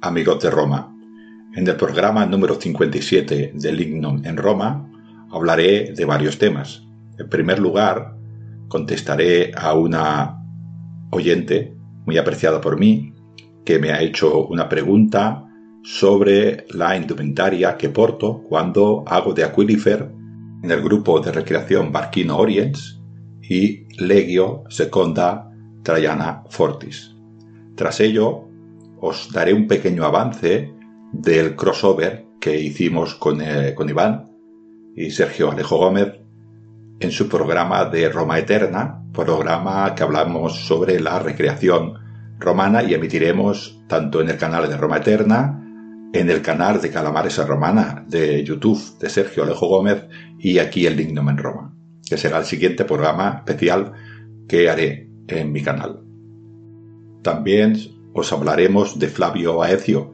Amigos de Roma. En el programa número 57 del Lignum en Roma hablaré de varios temas. En primer lugar, contestaré a una oyente muy apreciada por mí que me ha hecho una pregunta sobre la indumentaria que porto cuando hago de Aquilifer en el grupo de recreación Barquino Orients y Legio Seconda Traiana Fortis. Tras ello, os daré un pequeño avance del crossover que hicimos con, eh, con Iván y Sergio Alejo Gómez en su programa de Roma Eterna, programa que hablamos sobre la recreación romana y emitiremos tanto en el canal de Roma Eterna, en el canal de Calamares a Romana de YouTube de Sergio Alejo Gómez y aquí el Lignum en Roma, que será el siguiente programa especial que haré en mi canal. También os hablaremos de Flavio Aecio,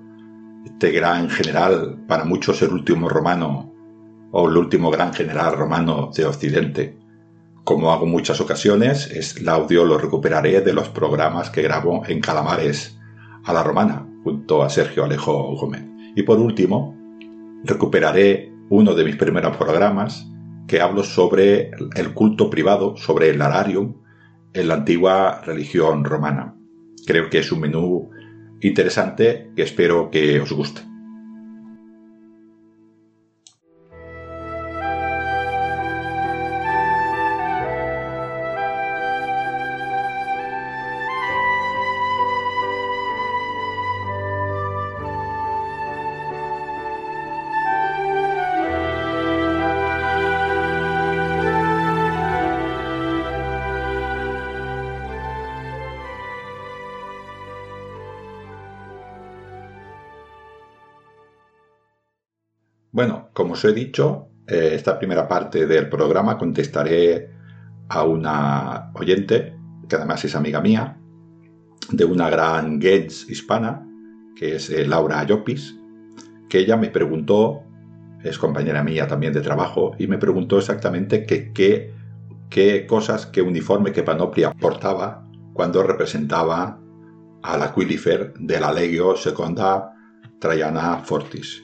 este gran general, para muchos el último romano o el último gran general romano de Occidente. Como hago muchas ocasiones, el audio lo recuperaré de los programas que grabo en Calamares a la Romana, junto a Sergio Alejo Gómez. Y por último, recuperaré uno de mis primeros programas que hablo sobre el culto privado, sobre el ararium en la antigua religión romana creo que es un menú interesante que espero que os guste. Os he dicho, eh, esta primera parte del programa contestaré a una oyente, que además es amiga mía, de una gran Gens hispana, que es eh, Laura Ayopis, que ella me preguntó, es compañera mía también de trabajo, y me preguntó exactamente qué qué cosas, qué uniforme, qué panoplia portaba cuando representaba al Aquilifer de la Legio Seconda Traiana Fortis.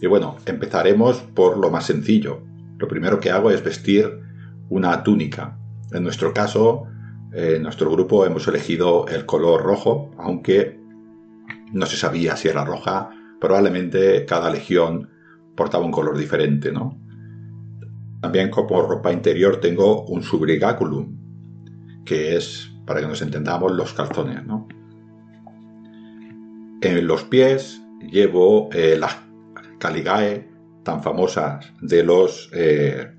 Y bueno, empezaremos por lo más sencillo. Lo primero que hago es vestir una túnica. En nuestro caso, en nuestro grupo hemos elegido el color rojo, aunque no se sabía si era roja. Probablemente cada legión portaba un color diferente, ¿no? También como ropa interior tengo un subrigaculum, que es, para que nos entendamos, los calzones, ¿no? En los pies llevo eh, las Caligae, tan famosas de los eh,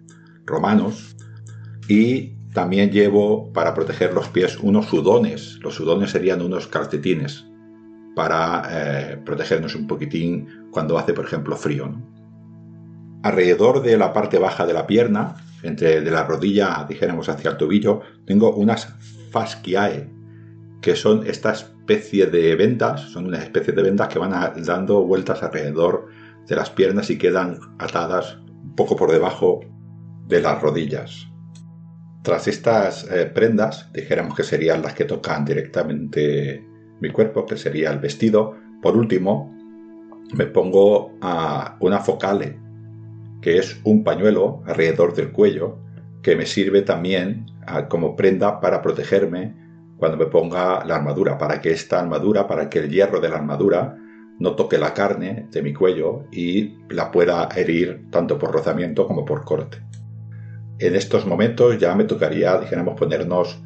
romanos. Y también llevo para proteger los pies unos sudones. Los sudones serían unos calcetines para eh, protegernos un poquitín cuando hace, por ejemplo, frío. Alrededor de la parte baja de la pierna, entre de la rodilla, dijéramos, hacia el tobillo, tengo unas fasciae, que son esta especie de vendas, son una especie de vendas que van dando vueltas alrededor de las piernas y quedan atadas un poco por debajo de las rodillas. Tras estas eh, prendas, dijéramos que serían las que tocan directamente mi cuerpo, que sería el vestido, por último, me pongo a una focale, que es un pañuelo alrededor del cuello, que me sirve también ah, como prenda para protegerme cuando me ponga la armadura, para que esta armadura, para que el hierro de la armadura no toque la carne de mi cuello y la pueda herir tanto por rozamiento como por corte. En estos momentos ya me tocaría, dijéramos, ponernos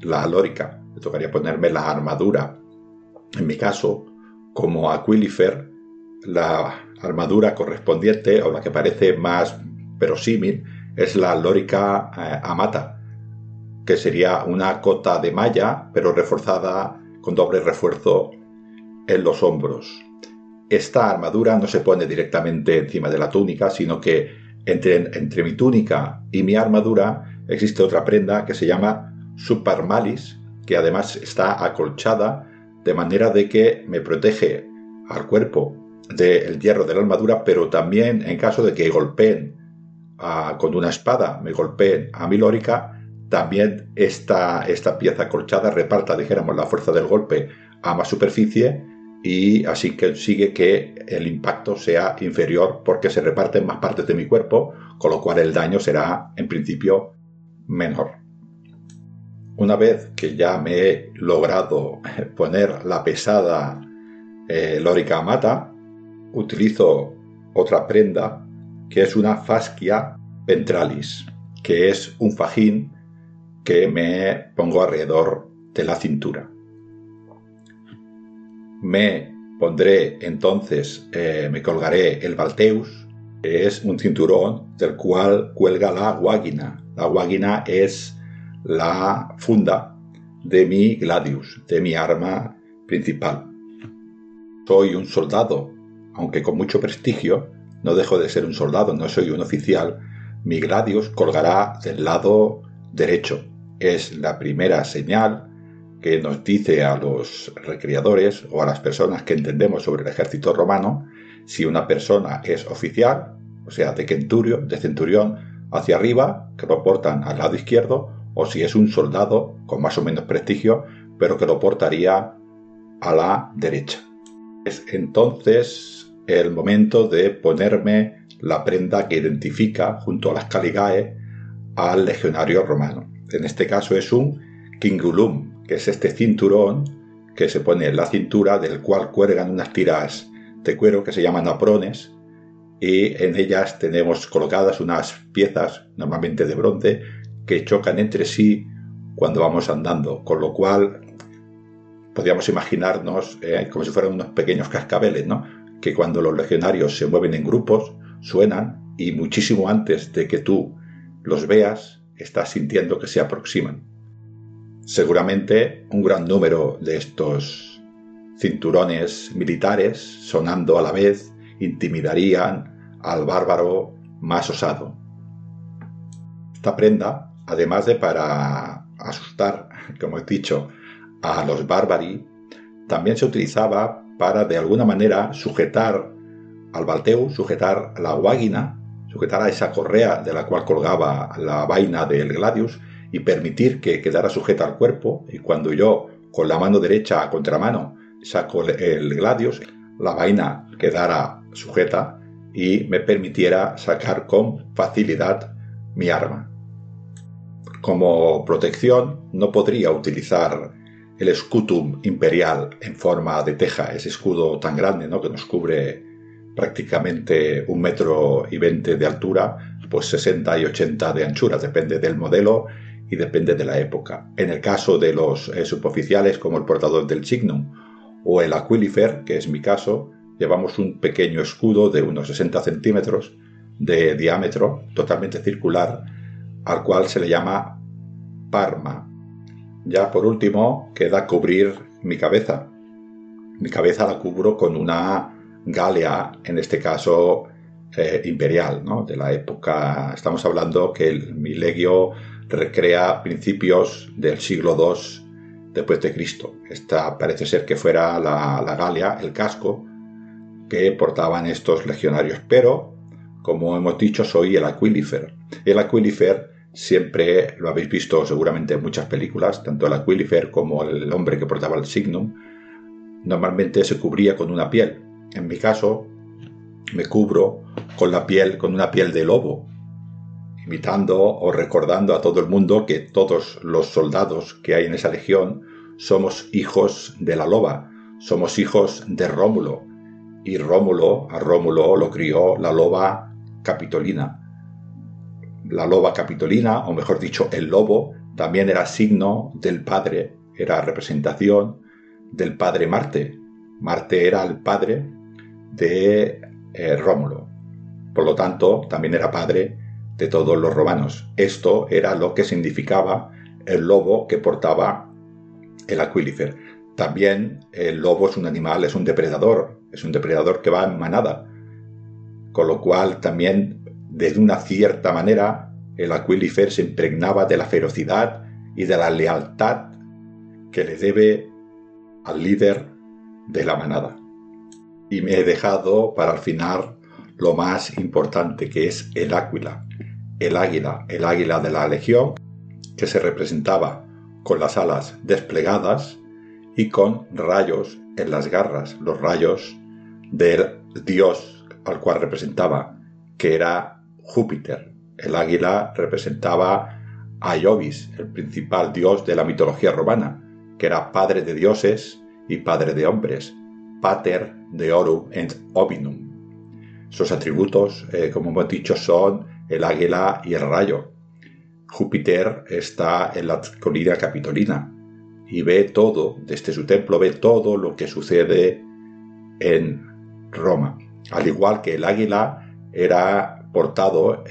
la lórica, me tocaría ponerme la armadura. En mi caso, como Aquilifer, la armadura correspondiente o la que parece más verosímil es la lórica eh, amata, que sería una cota de malla pero reforzada con doble refuerzo en los hombros. Esta armadura no se pone directamente encima de la túnica, sino que entre, entre mi túnica y mi armadura existe otra prenda que se llama supermalis, que además está acolchada de manera de que me protege al cuerpo del hierro de la armadura, pero también en caso de que golpeen con una espada, me golpeen a mi lórica, también esta, esta pieza colchada reparta, dijéramos, la fuerza del golpe a más superficie y así consigue que el impacto sea inferior porque se reparten más partes de mi cuerpo, con lo cual el daño será en principio menor. Una vez que ya me he logrado poner la pesada eh, lórica mata, utilizo otra prenda que es una fascia ventralis, que es un fajín que me pongo alrededor de la cintura. Me pondré entonces, eh, me colgaré el Balteus, que es un cinturón del cual cuelga la guáguina. La guáguina es la funda de mi gladius, de mi arma principal. Soy un soldado aunque con mucho prestigio, no dejo de ser un soldado, no soy un oficial, mi gladius colgará del lado derecho. Es la primera señal que nos dice a los recreadores o a las personas que entendemos sobre el ejército romano si una persona es oficial, o sea, de centurio, de centurión hacia arriba, que lo portan al lado izquierdo, o si es un soldado con más o menos prestigio, pero que lo portaría a la derecha. Es entonces el momento de ponerme la prenda que identifica junto a las caligae al legionario romano. En este caso es un kingulum, que es este cinturón que se pone en la cintura del cual cuelgan unas tiras de cuero que se llaman aprones y en ellas tenemos colocadas unas piezas normalmente de bronce que chocan entre sí cuando vamos andando, con lo cual podríamos imaginarnos eh, como si fueran unos pequeños cascabeles, ¿no? que cuando los legionarios se mueven en grupos, suenan y muchísimo antes de que tú los veas, estás sintiendo que se aproximan. Seguramente un gran número de estos cinturones militares, sonando a la vez, intimidarían al bárbaro más osado. Esta prenda, además de para asustar, como he dicho, a los bárbari, también se utilizaba para de alguna manera sujetar al balteu, sujetar la guáguina, sujetar a esa correa de la cual colgaba la vaina del gladius y permitir que quedara sujeta al cuerpo y cuando yo con la mano derecha a contramano saco el gladius, la vaina quedara sujeta y me permitiera sacar con facilidad mi arma. Como protección no podría utilizar el escutum imperial en forma de teja, ese escudo tan grande ¿no? que nos cubre prácticamente un metro y veinte de altura, pues 60 y 80 de anchura, depende del modelo y depende de la época. En el caso de los eh, suboficiales como el portador del signum o el aquilifer, que es mi caso, llevamos un pequeño escudo de unos 60 centímetros de diámetro, totalmente circular, al cual se le llama parma ya por último queda cubrir mi cabeza. Mi cabeza la cubro con una galea, en este caso eh, imperial, de la época. Estamos hablando que el milegio recrea principios del siglo II después de Cristo. Esta parece ser que fuera la, la galea, el casco que portaban estos legionarios. Pero, como hemos dicho, soy el aquilifer. El aquilifer Siempre lo habéis visto seguramente en muchas películas, tanto el Aquilifer como el hombre que portaba el Signum. Normalmente se cubría con una piel. En mi caso, me cubro con la piel, con una piel de lobo, imitando o recordando a todo el mundo que todos los soldados que hay en esa legión somos hijos de la loba, somos hijos de Rómulo, y Rómulo, a Rómulo lo crió la loba capitolina. La loba capitolina, o mejor dicho, el lobo, también era signo del padre, era representación del padre Marte. Marte era el padre de eh, Rómulo. Por lo tanto, también era padre de todos los romanos. Esto era lo que significaba el lobo que portaba el Aquilifer. También el lobo es un animal, es un depredador, es un depredador que va en manada. Con lo cual también, de una cierta manera, el Aquilifer se impregnaba de la ferocidad y de la lealtad que le debe al líder de la manada. Y me he dejado para el final lo más importante que es el águila. El águila, el águila de la legión, que se representaba con las alas desplegadas y con rayos en las garras, los rayos del dios al cual representaba, que era Júpiter. El águila representaba a Iovis, el principal dios de la mitología romana, que era padre de dioses y padre de hombres, pater deorum et ovinum. Sus atributos, eh, como hemos dicho, son el águila y el rayo. Júpiter está en la colina capitolina y ve todo, desde su templo ve todo lo que sucede en Roma. Al igual que el águila era portado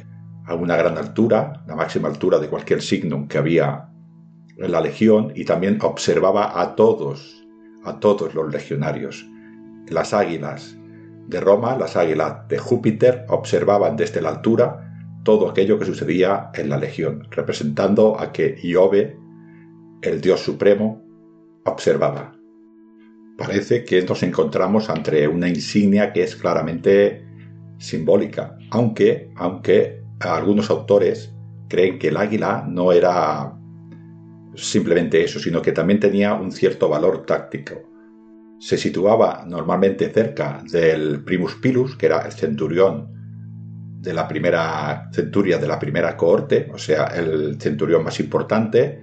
a una gran altura, la máxima altura de cualquier signo que había en la legión, y también observaba a todos, a todos los legionarios. Las águilas de Roma, las águilas de Júpiter, observaban desde la altura todo aquello que sucedía en la legión, representando a que Iove, el dios supremo, observaba. Parece que nos encontramos ante una insignia que es claramente simbólica, aunque, aunque algunos autores creen que el águila no era simplemente eso, sino que también tenía un cierto valor táctico. Se situaba normalmente cerca del primus pilus, que era el centurión de la primera centuria de la primera cohorte, o sea, el centurión más importante,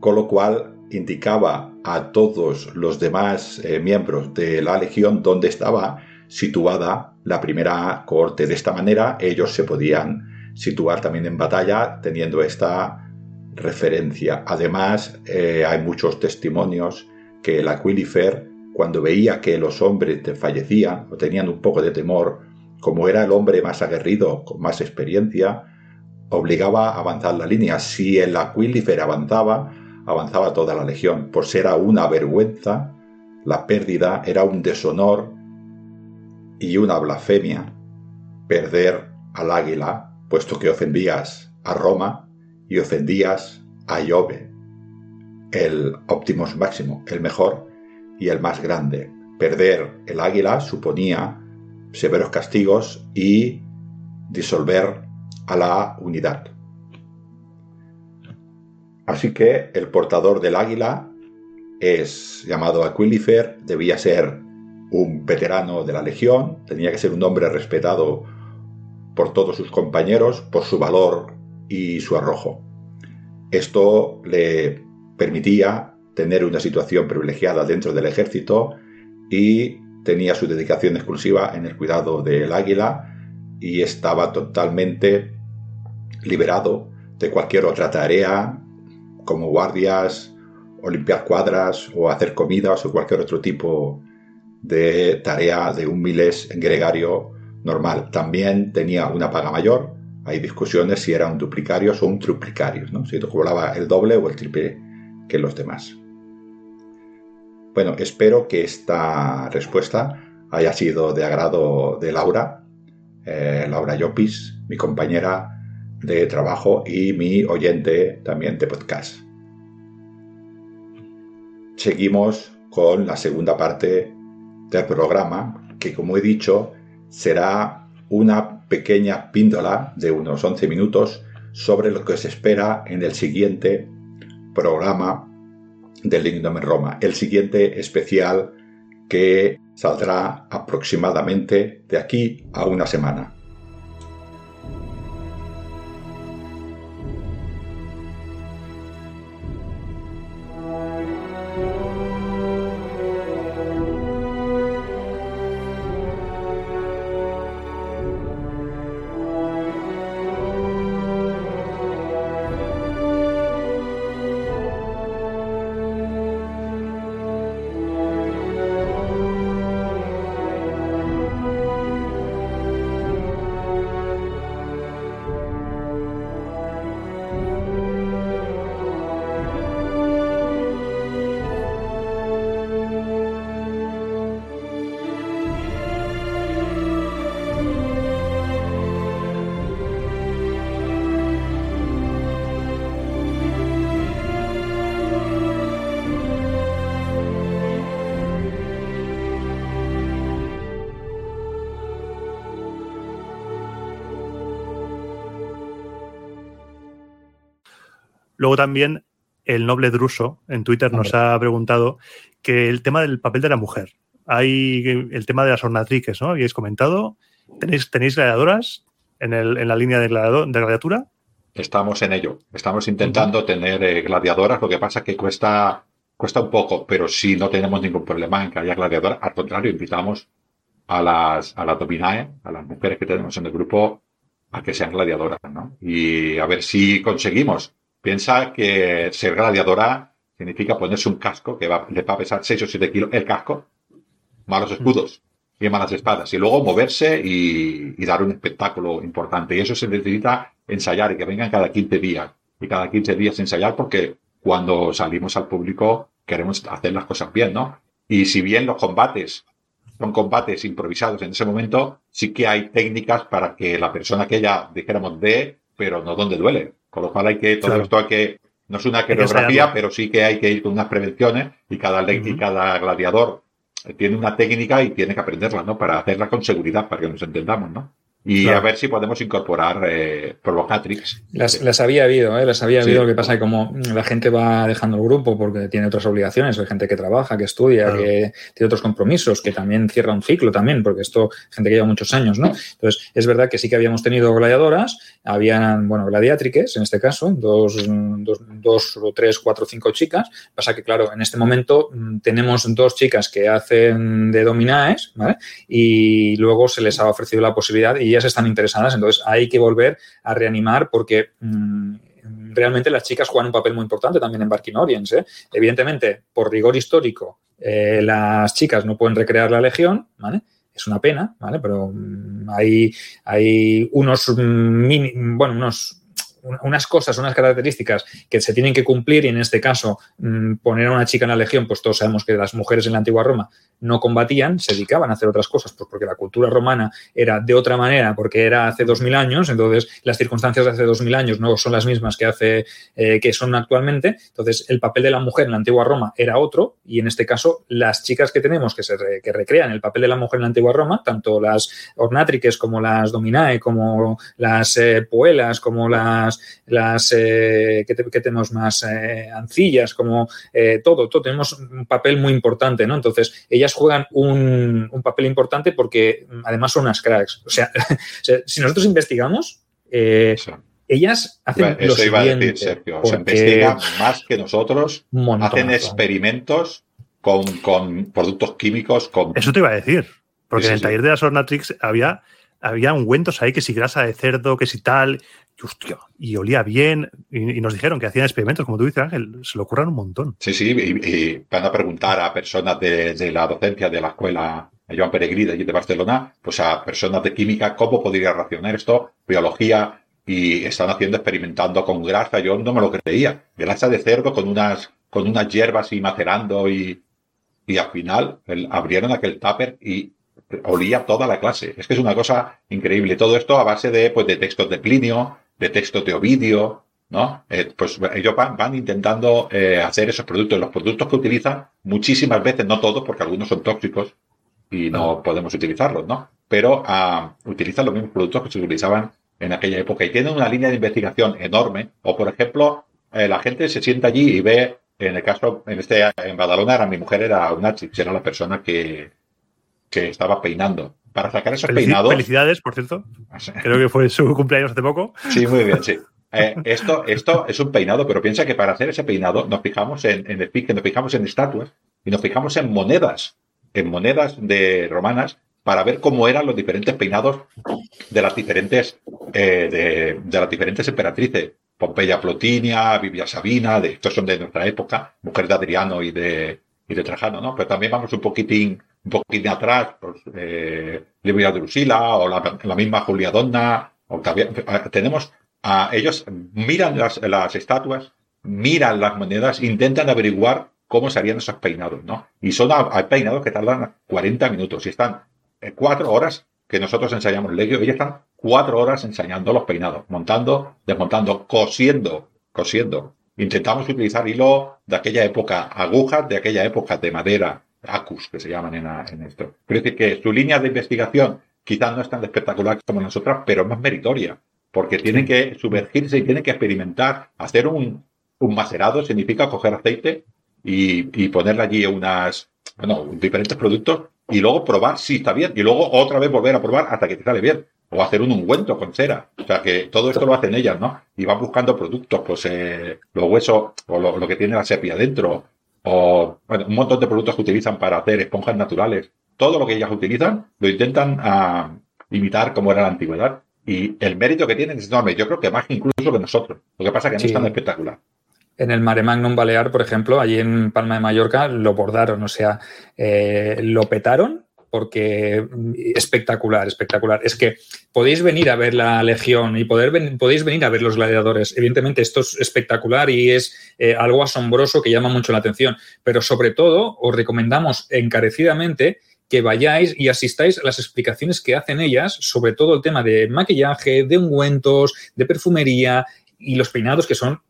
con lo cual indicaba a todos los demás eh, miembros de la legión dónde estaba situada la primera cohorte. De esta manera ellos se podían situar también en batalla teniendo esta referencia. Además, eh, hay muchos testimonios que el Aquilifer, cuando veía que los hombres fallecían o tenían un poco de temor, como era el hombre más aguerrido, con más experiencia, obligaba a avanzar la línea. Si el Aquilifer avanzaba, avanzaba toda la legión. Ser era una vergüenza, la pérdida era un deshonor y una blasfemia perder al águila, puesto que ofendías a Roma y ofendías a Iove, el Optimus máximo, el mejor y el más grande. Perder el águila suponía severos castigos y disolver a la unidad. Así que el portador del águila es llamado Aquilifer, debía ser un veterano de la legión, tenía que ser un hombre respetado por todos sus compañeros por su valor y su arrojo. Esto le permitía tener una situación privilegiada dentro del ejército y tenía su dedicación exclusiva en el cuidado del águila y estaba totalmente liberado de cualquier otra tarea como guardias o limpiar cuadras o hacer comidas o cualquier otro tipo de tarea de un miles gregario normal. También tenía una paga mayor. Hay discusiones si era un duplicario o un triplicario, ¿no? si cobraba el doble o el triple que los demás. Bueno, espero que esta respuesta haya sido de agrado de Laura, eh, Laura Llopis, mi compañera de trabajo y mi oyente también de podcast. Seguimos con la segunda parte del programa, que como he dicho, será una pequeña píndola de unos 11 minutos sobre lo que se espera en el siguiente programa del Lignum en Roma, el siguiente especial que saldrá aproximadamente de aquí a una semana. Luego también el noble Druso en Twitter nos ha preguntado que el tema del papel de la mujer. Hay el tema de las ornatrices, ¿no? Habéis comentado. ¿Tenéis, tenéis gladiadoras en, el, en la línea de, de gladiatura? Estamos en ello. Estamos intentando tener eh, gladiadoras. Lo que pasa es que cuesta, cuesta un poco, pero sí no tenemos ningún problema en que haya gladiadoras. Al contrario, invitamos a las, a las dominae, a las mujeres que tenemos en el grupo, a que sean gladiadoras, ¿no? Y a ver si conseguimos. Piensa que ser gladiadora significa ponerse un casco que va, le va a pesar 6 o 7 kilos el casco, malos escudos y malas espadas, y luego moverse y, y, dar un espectáculo importante. Y eso se necesita ensayar y que vengan cada 15 días. Y cada 15 días ensayar porque cuando salimos al público queremos hacer las cosas bien, ¿no? Y si bien los combates son combates improvisados en ese momento, sí que hay técnicas para que la persona que ella, dijéramos, dé, pero no donde duele. Con lo cual hay que, todo esto hay que, no es una coreografía, pero sí que hay que ir con unas prevenciones y cada, y cada gladiador tiene una técnica y tiene que aprenderla, ¿no? Para hacerla con seguridad, para que nos entendamos, ¿no? Y a ver si podemos incorporar eh, Provocatrix. Las, las, había habido, ¿eh? las había habido. Lo que pasa es que como la gente va dejando el grupo porque tiene otras obligaciones, hay gente que trabaja, que estudia, que tiene otros compromisos, que también cierra un ciclo también, porque esto, gente que lleva muchos años, ¿no? Entonces, es verdad que sí que habíamos tenido gladiadoras, habían, bueno, gladiátriques en este caso, dos, dos, dos o tres, cuatro, cinco chicas. Pasa que, claro, en este momento mm, tenemos dos chicas que hacen de dominaes, ¿vale? Y luego se les ha ofrecido la posibilidad y están interesadas, entonces hay que volver a reanimar porque mmm, realmente las chicas juegan un papel muy importante también en Barking Orients. ¿eh? Evidentemente, por rigor histórico, eh, las chicas no pueden recrear la legión, ¿vale? Es una pena, ¿vale? Pero mmm, hay, hay unos, mini, bueno, unos unas cosas, unas características que se tienen que cumplir y en este caso mmm, poner a una chica en la legión, pues todos sabemos que las mujeres en la antigua Roma no combatían, se dedicaban a hacer otras cosas, pues porque la cultura romana era de otra manera, porque era hace dos mil años, entonces las circunstancias de hace dos mil años no son las mismas que hace eh, que son actualmente, entonces el papel de la mujer en la antigua Roma era otro y en este caso las chicas que tenemos que se que recrean el papel de la mujer en la antigua Roma, tanto las ornátriques como las dominae, como las eh, poelas, como las las, eh, ¿qué, te, ¿qué, tenemos más? Eh, ancillas, como eh, todo, todo, tenemos un papel muy importante, ¿no? Entonces, ellas juegan un, un papel importante porque mm, además son unas cracks. O sea, si nosotros investigamos, eh, sí ellas hacen bueno, lo eso iba siguiente, a decir, Sergio. O sea, investigan más que nosotros, montón, hacen experimentos con, con, productos químicos. Con... Eso te iba a decir, porque sí, en el sí, taller de las Ornatrix había, había ungüentos ahí que si grasa de cerdo, que si tal, y, hostia, y olía bien, y, nos dijeron que hacían experimentos, como tú dices, Ángel, se lo ocurran un montón. Sí, sí, y, y van a preguntar a personas de, de la docencia de la escuela Joan Peregrí de, de Barcelona, pues a personas de química, cómo podría racionar esto, biología, y están haciendo, experimentando con grasa. Yo no me lo creía. Grasa de cerdo con unas, con unas hierbas y macerando y, y al final el, abrieron aquel tupper y olía toda la clase. Es que es una cosa increíble. Todo esto a base de, pues, de textos de Plinio, de textos de Ovidio, ¿no? Eh, pues ellos van, van intentando eh, hacer esos productos. Los productos que utilizan muchísimas veces, no todos, porque algunos son tóxicos y no podemos utilizarlos, ¿no? Pero uh, utilizan los mismos productos que se utilizaban en aquella época y tienen una línea de investigación enorme. O, por ejemplo, eh, la gente se sienta allí y ve, en el caso, en este, en Badalona, era mi mujer era una era la persona que, que estaba peinando. Para sacar esos Felici peinados. Felicidades, por cierto. Creo que fue su cumpleaños hace poco. Sí, muy bien, sí. Eh, esto, esto es un peinado, pero piensa que para hacer ese peinado nos fijamos en, en el pique, nos fijamos en estatuas y nos fijamos en monedas, en monedas de romanas para ver cómo eran los diferentes peinados de las diferentes, eh, de, de, las diferentes emperatrices. Pompeya Plotinia, Biblia Sabina, de, estos son de nuestra época, mujer de Adriano y de, y de Trajano, ¿no? Pero también vamos un poquitín, un poquitín atrás, pues, eh, Livia Drusila, o la, la, misma Julia Donna, o también, tenemos a ellos miran las, las estatuas, miran las monedas, intentan averiguar cómo serían esos peinados, ¿no? Y son, hay peinados que tardan 40 minutos y están cuatro horas que nosotros ensayamos legio, ellos están cuatro horas ensayando los peinados, montando, desmontando, cosiendo, cosiendo. Intentamos utilizar hilo de aquella época, agujas de aquella época de madera, acus, que se llaman en, en esto. Quiero decir que su línea de investigación quizás no es tan espectacular como nosotras, pero es más meritoria, porque tienen que sumergirse y tienen que experimentar, hacer un, un macerado significa coger aceite y, y ponerle allí unas, bueno, diferentes productos y luego probar si está bien y luego otra vez volver a probar hasta que te sale bien. O hacer un ungüento con cera. O sea que todo esto lo hacen ellas, ¿no? Y van buscando productos, pues eh, los huesos o lo, que tiene la sepia dentro. O bueno, un montón de productos que utilizan para hacer esponjas naturales. Todo lo que ellas utilizan lo intentan ah, imitar como era la antigüedad. Y el mérito que tienen es enorme. Yo creo que más incluso que nosotros. Lo que pasa es que no es tan espectacular. En el Mare Magnum Balear, por ejemplo, allí en Palma de Mallorca lo bordaron, o sea, eh, lo petaron porque mm, espectacular, espectacular. Es que podéis venir a ver la Legión y poder podéis venir a ver los gladiadores. Evidentemente, esto es espectacular y es eh, algo asombroso que llama mucho la atención. Pero sobre todo, os recomendamos encarecidamente que vayáis y asistáis a las explicaciones que hacen ellas sobre todo el tema de maquillaje, de ungüentos, de perfumería y los peinados que son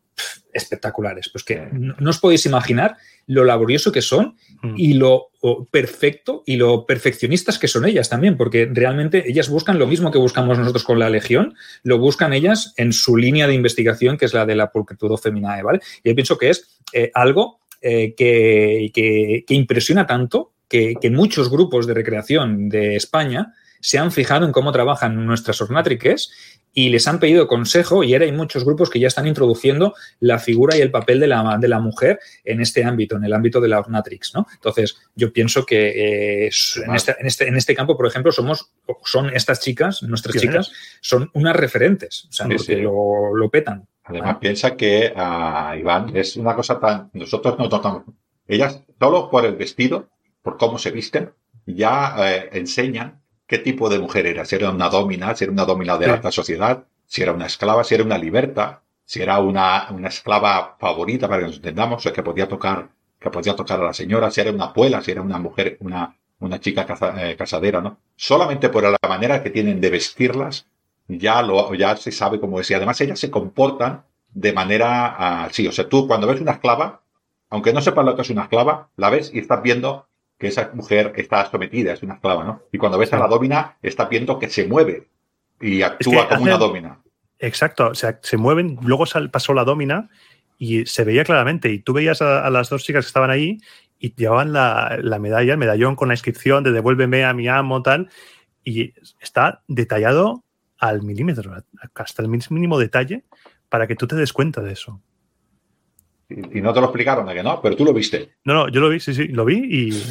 espectaculares. Pues que no, os podéis imaginar lo laborioso que son mm. y lo perfecto y lo perfeccionistas que son ellas también, porque realmente ellas buscan lo mismo que buscamos nosotros con la Legión, lo buscan ellas en su línea de investigación, que es la de la pulcritudo feminae, ¿vale? Y yo pienso que es eh, algo eh, que, que, impresiona tanto que, que muchos grupos de recreación de España se han fijado en cómo trabajan nuestras ornatriques y les han pedido consejo y ahora hay muchos grupos que ya están introduciendo la figura y el papel de la, de la mujer en este ámbito, en el ámbito de la Ornatrix, ¿no? Entonces, yo pienso que eh, este, en, este, en, este, campo, por ejemplo, somos, son estas chicas, nuestras chicas, son unas referentes, o sea, porque Lo, petan. Además, piensa que, uh, Iván, es una cosa tan, nosotros no tratamos, ellas, solo por el vestido, por cómo se visten, ya eh, enseñan qué tipo de mujer era, si era una domina, si era una domina de la alta sociedad, si era una esclava, si era una liberta, si era una, una esclava favorita, para que nos entendamos, o que podía tocar, que podía tocar a la señora, si era una abuela, si era una mujer, una, una chica eh, casadera, ¿no? Solamente por la manera que tienen de vestirlas, ya lo, ya se sabe cómo es. Y además ellas se comportan de manera así. O sea, tú cuando ves una esclava, aunque no sepas lo que es una esclava, la ves y estás viendo que esa mujer está sometida, es una esclava, ¿no? Y cuando ves a la domina, está viendo que se mueve y actúa como una domina. Exacto, o sea, se mueven, luego pasó la domina y se veía claramente. Y tú veías a, las dos chicas que estaban ahí y llevaban la, medalla, el medallón con la inscripción de devuélveme a mi amo, tal. Y está detallado al milímetro, hasta el mínimo detalle, para que tú te des cuenta de eso. Y, no te lo explicaron de que no, pero tú lo viste. No, no, yo lo vi, sí, sí, lo vi y,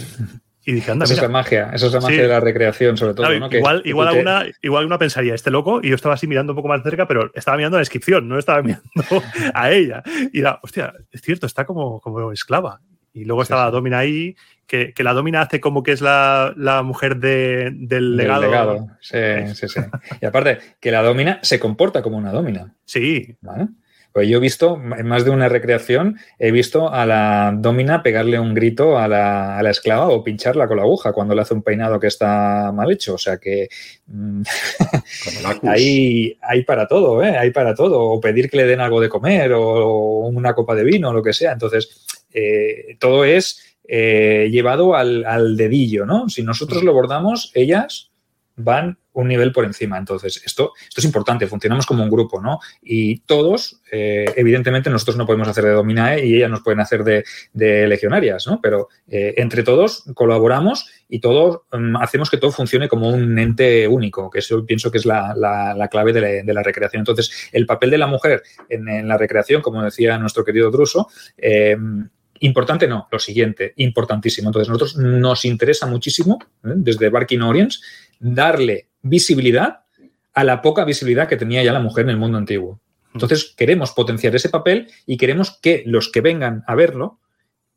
y dije, anda, Eso es la magia, eso es la magia de la recreación, sobre todo. igual, igual, alguna, igual una pensaría, este loco, y yo estaba así mirando un poco más cerca, pero estaba mirando la descripción, no estaba mirando a ella. Y era, hostia, es cierto, está como, como esclava. Y luego estaba la Domina ahí, que, que, la Domina hace como que es la, la mujer de, del legado. Del legado. Sí, sí, sí. y aparte, que la Domina se comporta como una Domina. Sí. ¿Vale? Pues yo he visto, en más de una recreación, he visto a la domina pegarle un grito a la, a la esclava o pincharla con la aguja cuando le hace un peinado que está mal hecho. O sea que mm, hay, hay para todo, ¿eh? Hay para todo. O pedir que le den algo de comer o, una copa de vino o lo que sea. Entonces, eh, todo es eh, llevado al, al dedillo, ¿no? Si nosotros lo bordamos, ellas van un nivel por encima. Entonces, esto, esto es importante, funcionamos como un grupo, ¿no? Y todos, eh, evidentemente, nosotros no podemos hacer de Dominae y ellas nos pueden hacer de, legionarias, ¿no? Pero eh, entre todos colaboramos y todos mm, hacemos que todo funcione como un ente único, que eso pienso que es la, clave de la, recreación. Entonces, el papel de la mujer en, la recreación, como decía nuestro querido Druso, eh, Importante no, lo siguiente, importantísimo. Entonces, nosotros nos interesa muchísimo, desde Barking Orients, darle visibilidad a la poca visibilidad que tenía ya la mujer en el mundo antiguo. Entonces, queremos potenciar ese papel y queremos que los que vengan a verlo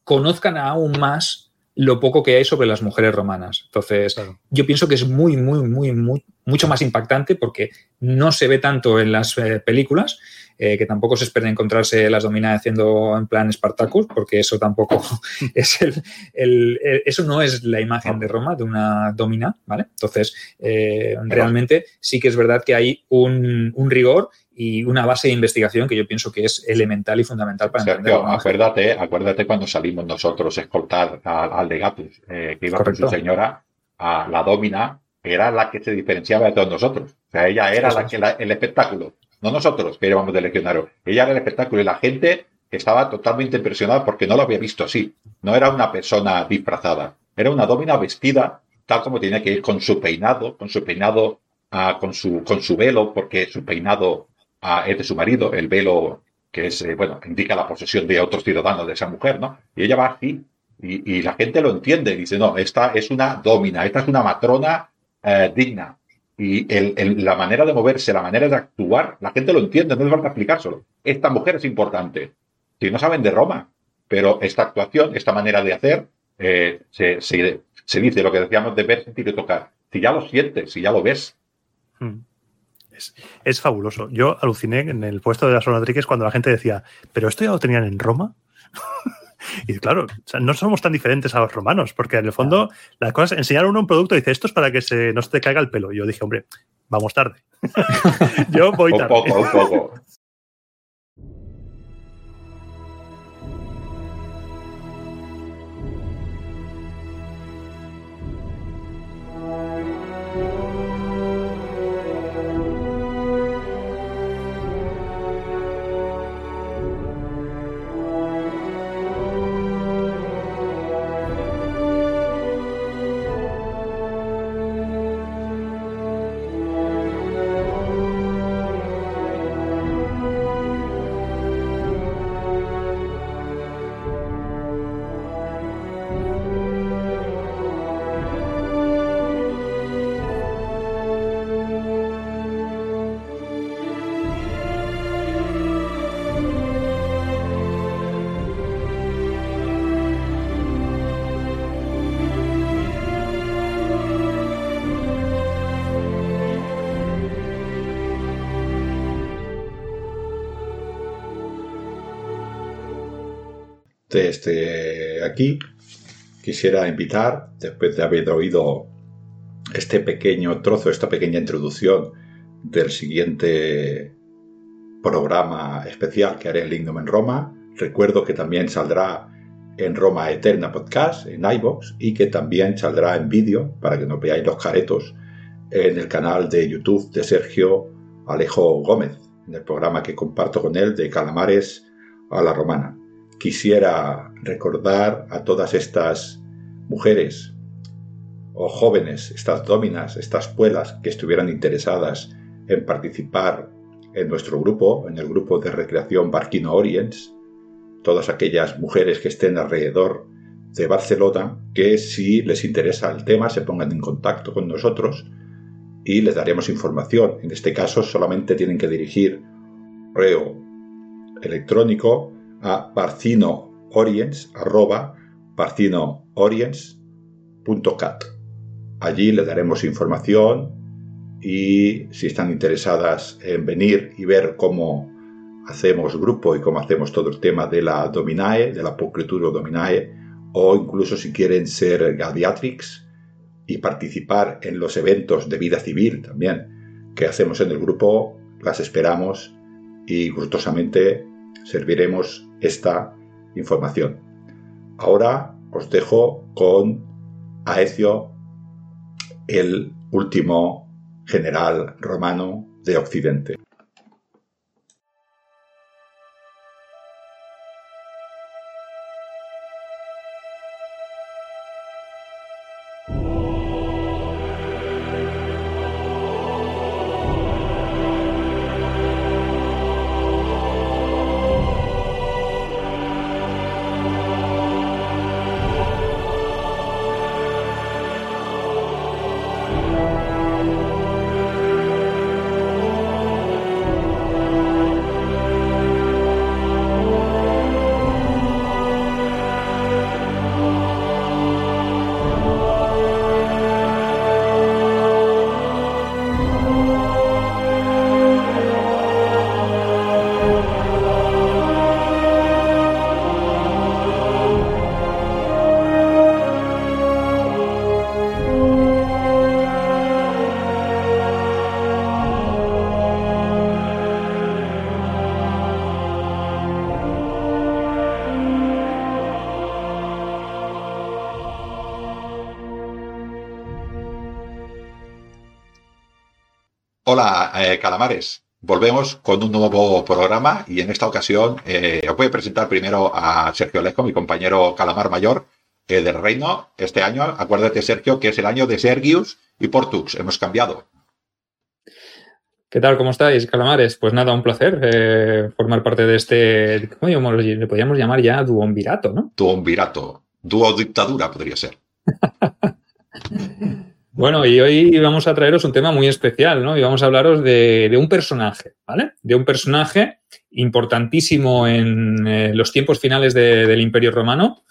conozcan aún más lo poco que hay sobre las mujeres romanas. Entonces, yo pienso que es muy, muy, muy, muy, mucho más impactante porque no se ve tanto en las eh, películas eh, que tampoco se espera encontrarse las dominadas haciendo en plan Spartacus, porque eso tampoco es el, eso no es la imagen de Roma de una domina, ¿vale? Entonces, eh, realmente sí que es verdad que hay un, rigor y una base de investigación que yo pienso que es elemental y fundamental para entender. acuérdate, acuérdate cuando salimos nosotros a escoltar al, Legatus, eh, que iba con su señora, a la domina, era la que se diferenciaba de todos nosotros. O sea, ella era la que el espectáculo no nosotros que llevamos de legionario. Ella era el espectáculo y la gente estaba totalmente impresionado porque no lo había visto así. No era una persona disfrazada, era una domina vestida tal como tenía que ir con su peinado, con su peinado, ah, con, su, con su velo, porque su peinado ah, es de su marido, el velo que es, eh, bueno, indica la posesión de otros ciudadanos de esa mujer, ¿no? Y ella va así, y, la gente lo entiende, y dice, no, esta es una domina, esta es una matrona eh, digna. Y la manera de moverse, la manera de actuar, la gente lo entiende, no es falta explicárselo. Esta mujer es importante. Si no saben de Roma, pero esta actuación, esta manera de hacer, eh, se, se, dice lo que decíamos de ver, sentir y tocar. Si ya lo sientes, si ya lo ves. Hmm. Es, fabuloso. Yo aluciné en el puesto de las Sonatriques cuando la gente decía, ¿pero esto ya lo tenían en Roma? y claro, no somos tan diferentes a los romanos, porque en el fondo las cosas, enseñar uno un producto y dice, esto es para que se, no se te caiga el pelo. yo dije, hombre, vamos tarde. Yo voy tarde. Un poco, un poco. Desde aquí. Quisiera invitar, después de haber oído este pequeño trozo, esta pequeña introducción del siguiente programa especial que haré en Lignum en Roma, recuerdo que también saldrá en Roma Eterna Podcast, en iBox, y que también saldrá en vídeo, para que no veáis los caretos, en el canal de YouTube de Sergio Alejo Gómez, en el programa que comparto con él de Calamares a la Romana quisiera recordar a todas estas mujeres o jóvenes, estas dominas, estas puelas que estuvieran interesadas en participar en nuestro grupo, en el grupo de recreación Barquino Orients, todas aquellas mujeres que estén alrededor de Barcelona, que si les interesa el tema se pongan en contacto con nosotros y les daremos información. En este caso solamente tienen que dirigir correo electrónico a parcinoorients.cat. Allí le daremos información y si están interesadas en venir y ver cómo hacemos grupo y cómo hacemos todo el tema de la Dominae, de la Pulcritura Dominae, o incluso si quieren ser Gadiatrix y participar en los eventos de vida civil también que hacemos en el grupo, las esperamos y gustosamente serviremos esta información. Ahora os dejo con Aecio, el último general romano de Occidente. Calamares. volvemos con un nuevo programa y en esta ocasión eh, os voy a presentar primero a Sergio Lesco, mi compañero Calamar Mayor eh, del Reino. Este año, acuérdate Sergio, que es el año de Sergius y Portux. Hemos cambiado. ¿Qué tal? ¿Cómo estáis, calamares? Pues nada, un placer eh, formar parte de este, ¿cómo le podríamos llamar ya duomvirato, ¿no? Duomvirato, duodictadura podría ser. Bueno, y hoy vamos a traeros un tema muy especial, ¿no? Y vamos a hablaros de, un personaje, ¿vale? De un personaje importantísimo en eh, los tiempos finales del Imperio Romano,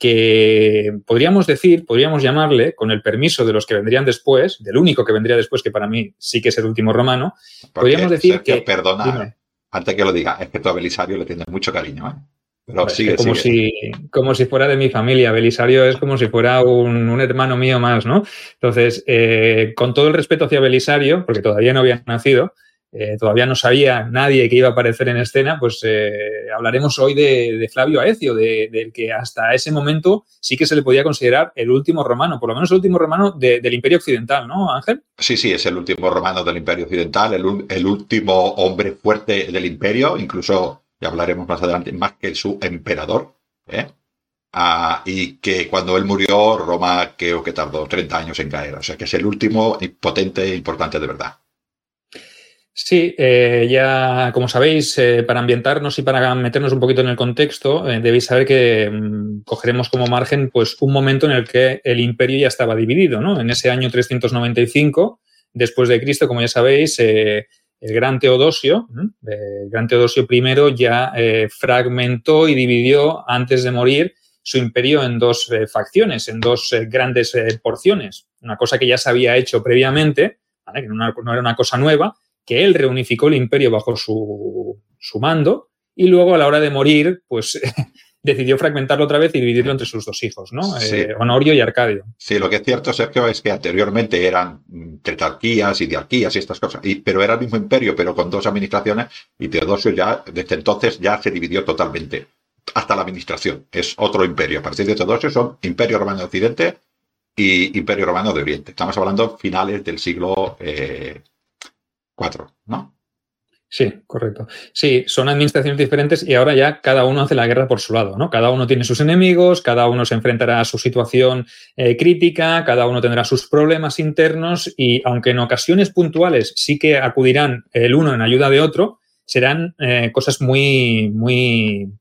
que podríamos decir, podríamos llamarle, con el permiso de los que vendrían después, del único que vendría después, que para mí sí que es el último romano, podríamos decir que... Perdona, antes que lo diga, es que tú a Belisario le tienes mucho cariño, ¿eh? Como, Si, como si fuera de mi familia. Belisario es como si fuera un, hermano mío más, ¿no? Entonces, eh, con todo el respeto hacia Belisario, porque todavía no había nacido, eh, todavía no sabía nadie que iba a aparecer en escena, pues eh, hablaremos hoy de, Flavio Aecio, del que hasta ese momento sí que se le podía considerar el último romano, por lo menos el último romano del Imperio Occidental, ¿no, Ángel? Sí, sí, es el último romano del Imperio Occidental, el, el último hombre fuerte del imperio, incluso y hablaremos más adelante, más que su emperador, ¿eh? Ah, y que cuando él murió, Roma creo que tardó 30 años en caer. O sea que es el último potente e importante de verdad. Sí, eh, ya como sabéis, eh, para ambientarnos y para meternos un poquito en el contexto, debéis saber que mm, cogeremos como margen pues, un momento en el que el imperio ya estaba dividido. ¿no? En ese año 395, después de Cristo, como ya sabéis, el gran Teodosio, el gran Teodosio I ya eh, fragmentó y dividió antes de morir su imperio en dos eh, facciones, en dos eh, grandes porciones. Una cosa que ya se había hecho previamente, que no, era una cosa nueva, que él reunificó el imperio bajo su, su mando y luego a la hora de morir, pues decidió fragmentarlo otra vez y dividirlo entre sus dos hijos, ¿no? Eh, Honorio y Arcadio. Sí, lo que es cierto, Sergio, es que anteriormente eran tetrarquías y diarquías y estas cosas, y, pero era el mismo imperio, pero con dos administraciones, y Teodosio ya, desde entonces, ya se dividió totalmente. Hasta la administración. Es otro imperio. A partir de Teodosio son Imperio Romano de Occidente y Imperio Romano de Oriente. Estamos hablando finales del siglo IV, eh, ¿no? Sí, correcto. Sí, son administraciones diferentes y ahora ya cada uno hace la guerra por su lado, ¿no? Cada uno tiene sus enemigos, cada uno se enfrentará a su situación eh, crítica, cada uno tendrá sus problemas internos y aunque en ocasiones puntuales sí que acudirán el uno en ayuda de otro, serán eh, cosas muy, muy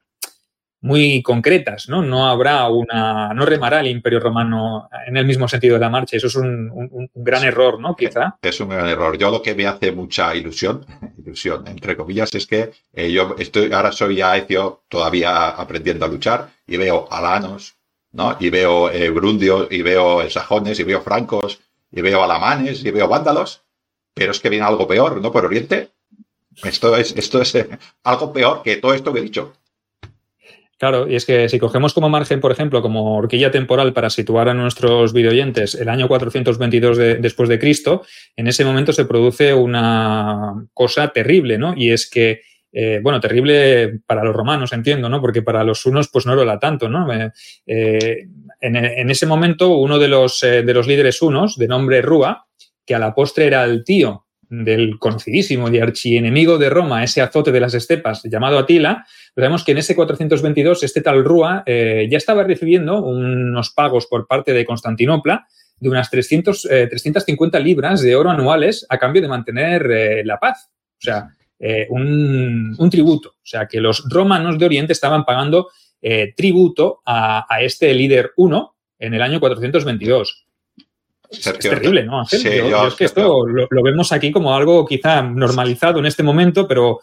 muy concretas, ¿no? No habrá una, no remará el Imperio Romano en el mismo sentido de la marcha. Eso es un, gran error, ¿no? Quizá. Es un gran error. Yo lo que me hace mucha ilusión, ilusión, entre comillas, es que eh, yo estoy, ahora soy ya Ecio, todavía aprendiendo a luchar, y veo alanos, ¿no? Y veo eh, brundios, y veo sajones, y veo francos, y veo alamanes, y veo vándalos, pero es que viene algo peor, ¿no? Por Oriente. Esto es, esto es eh, algo peor que todo esto que he dicho. Claro, y es que si cogemos como margen, por ejemplo, como horquilla temporal para situar a nuestros videoyentes el año 422 después de Cristo, en ese momento se produce una cosa terrible, ¿no? Y es que, eh, bueno, terrible para los romanos, entiendo, ¿no? Porque para los unos, pues no lo era tanto, ¿no? Eh, eh, en, ese momento, uno de los, de los líderes unos, de nombre Rúa, que a la postre era el tío del conocidísimo y archienemigo de Roma, ese azote de las estepas llamado Atila, vemos que en ese 422 este tal Rúa eh, ya estaba recibiendo unos pagos por parte de Constantinopla de unas 300, 350 eh, libras de oro anuales a cambio de mantener eh, la paz. O sea, un, tributo. O sea, que los romanos de Oriente estaban pagando tributo a, a este líder 1 en el año 422 es terrible, ¿no, Sí, es que esto lo, vemos aquí como algo quizá normalizado en este momento, pero.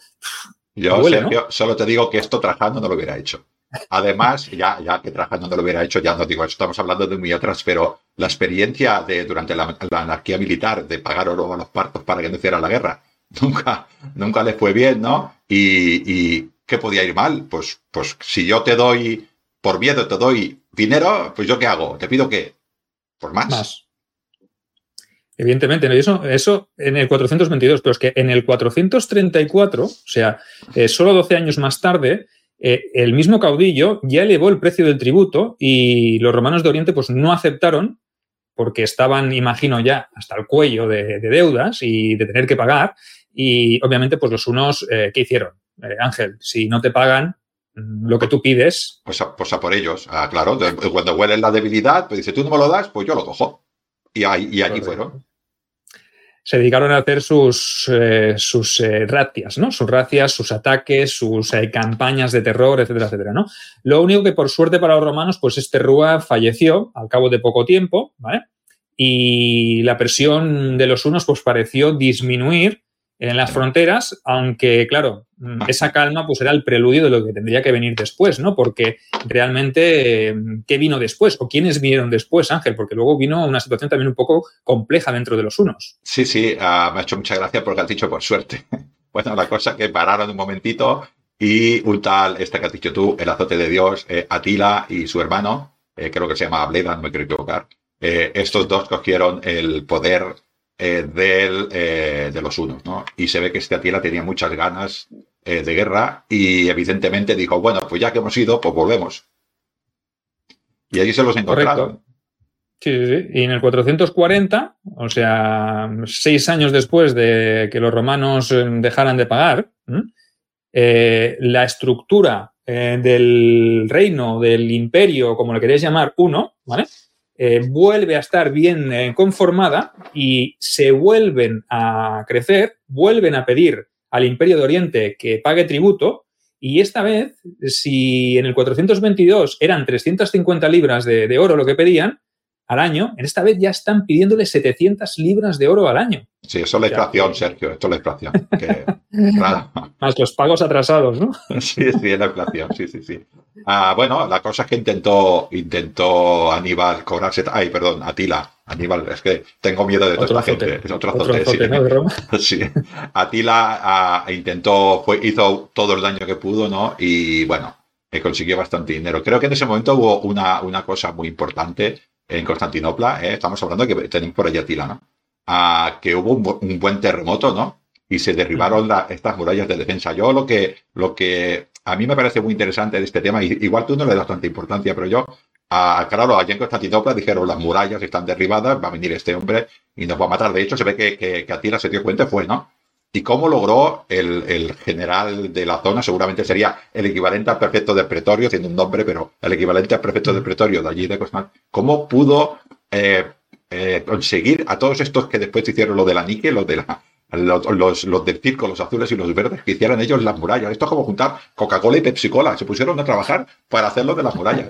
Yo, Sergio, solo te digo que esto Trajano no lo hubiera hecho. Además, ya, ya que Trajano no lo hubiera hecho, ya no digo, estamos hablando de muy otras, pero la experiencia de durante la, anarquía militar de pagar oro a los partos para que no hiciera la guerra, nunca, nunca le fue bien, ¿no? Y, y ¿qué podía ir mal? Pues, pues si yo te doy, por miedo te doy dinero, pues yo qué hago? ¿Te pido qué? Por más. Más. Evidentemente, eso, eso en el 422, pero es que en el 434, o sea, eh, solo 12 años más tarde, eh, el mismo caudillo ya elevó el precio del tributo y los romanos de Oriente pues no aceptaron porque estaban, imagino ya, hasta el cuello de, deudas y de tener que pagar Y obviamente, pues los unos, ¿qué hicieron? Ángel, si no te pagan, mm, lo que tú pides. Pues a, pues a por ellos, ah, claro. Cuando huelen la debilidad, pues dice, tú no me lo das, pues yo lo cojo. Y, ahí, y allí fueron se dedicaron a hacer sus, eh, sus eh, racias, ¿no? Sus racias, sus ataques, sus eh, campañas de terror, etcétera, etcétera, ¿no? Lo único que por suerte para los romanos, pues este Rúa falleció al cabo de poco tiempo, ¿vale? Y la presión de los unos, pues pareció disminuir en las fronteras, aunque, claro, mm, esa calma pues era el preludio de lo que tendría que venir después, ¿no? Porque realmente, ¿qué vino después? ¿O quiénes vinieron después, Ángel? Porque luego vino una situación también un poco compleja dentro de los unos. Sí, sí, ah, me ha hecho mucha gracia porque has dicho por suerte. bueno, la cosa que pararon un momentito y un tal, este que has dicho tú, el azote de Dios, eh, Atila y su hermano, eh, creo que se llama Bleda, no me quiero equivocar, eh, estos dos cogieron el poder eh, eh, de los unos, ¿no? Y se ve que este Atila tenía muchas ganas eh, de guerra y evidentemente dijo, bueno, pues ya que hemos ido, pues volvemos. Y allí se los encontraron. Sí, sí, sí. Y en el 440, o sea, seis años después de que los romanos dejaran de pagar, la estructura del reino, del imperio, como lo queréis llamar, uno, ¿vale? Eh, vuelve a estar bien eh, conformada y se vuelven a crecer, vuelven a pedir al Imperio de Oriente que pague tributo y esta vez, si en el 422 eran 350 libras de oro lo que pedían, al año, en esta vez ya están pidiéndole 700 libras de oro al año. Sí, eso es la inflación, Sergio, esto es la inflación. Más los pagos atrasados, ¿no? sí, sí, es la inflación, sí, sí, sí. Ah, bueno, la cosa es que intentó, intentó Aníbal cobrarse, ay, perdón, Atila, Aníbal, es que tengo miedo de toda esta gente. Es otro azote, sí. ¿no? sí. Atila ah, intentó, fue, hizo todo el daño que pudo, ¿no? Y bueno, consiguió bastante dinero. Creo que en ese momento hubo una, una cosa muy importante en Constantinopla, ¿eh? estamos hablando que tenemos por allá Atila, ¿no? A que hubo un, buen terremoto, ¿no? Y se derribaron estas murallas de defensa. Yo lo que, lo que a mí me parece muy interesante de este tema, y igual tú no le das tanta importancia, pero yo, a, claro, allá en Constantinopla dijeron las murallas están derribadas, va a venir este hombre y nos va a matar. De hecho, se ve que, que, que Atila se dio cuenta, fue, ¿no? ¿Y cómo logró el, general de la zona? Seguramente sería el equivalente al prefecto del pretorio, siendo un nombre, pero el equivalente al prefecto del pretorio de allí de Cosman. ¿Cómo pudo eh, eh, conseguir a todos estos que después hicieron lo de la Nike, de la, los, los, del circo, los azules y los verdes, que hicieran ellos las murallas? Esto es como juntar Coca-Cola y Pepsi-Cola. Se pusieron a trabajar para hacerlo de las murallas.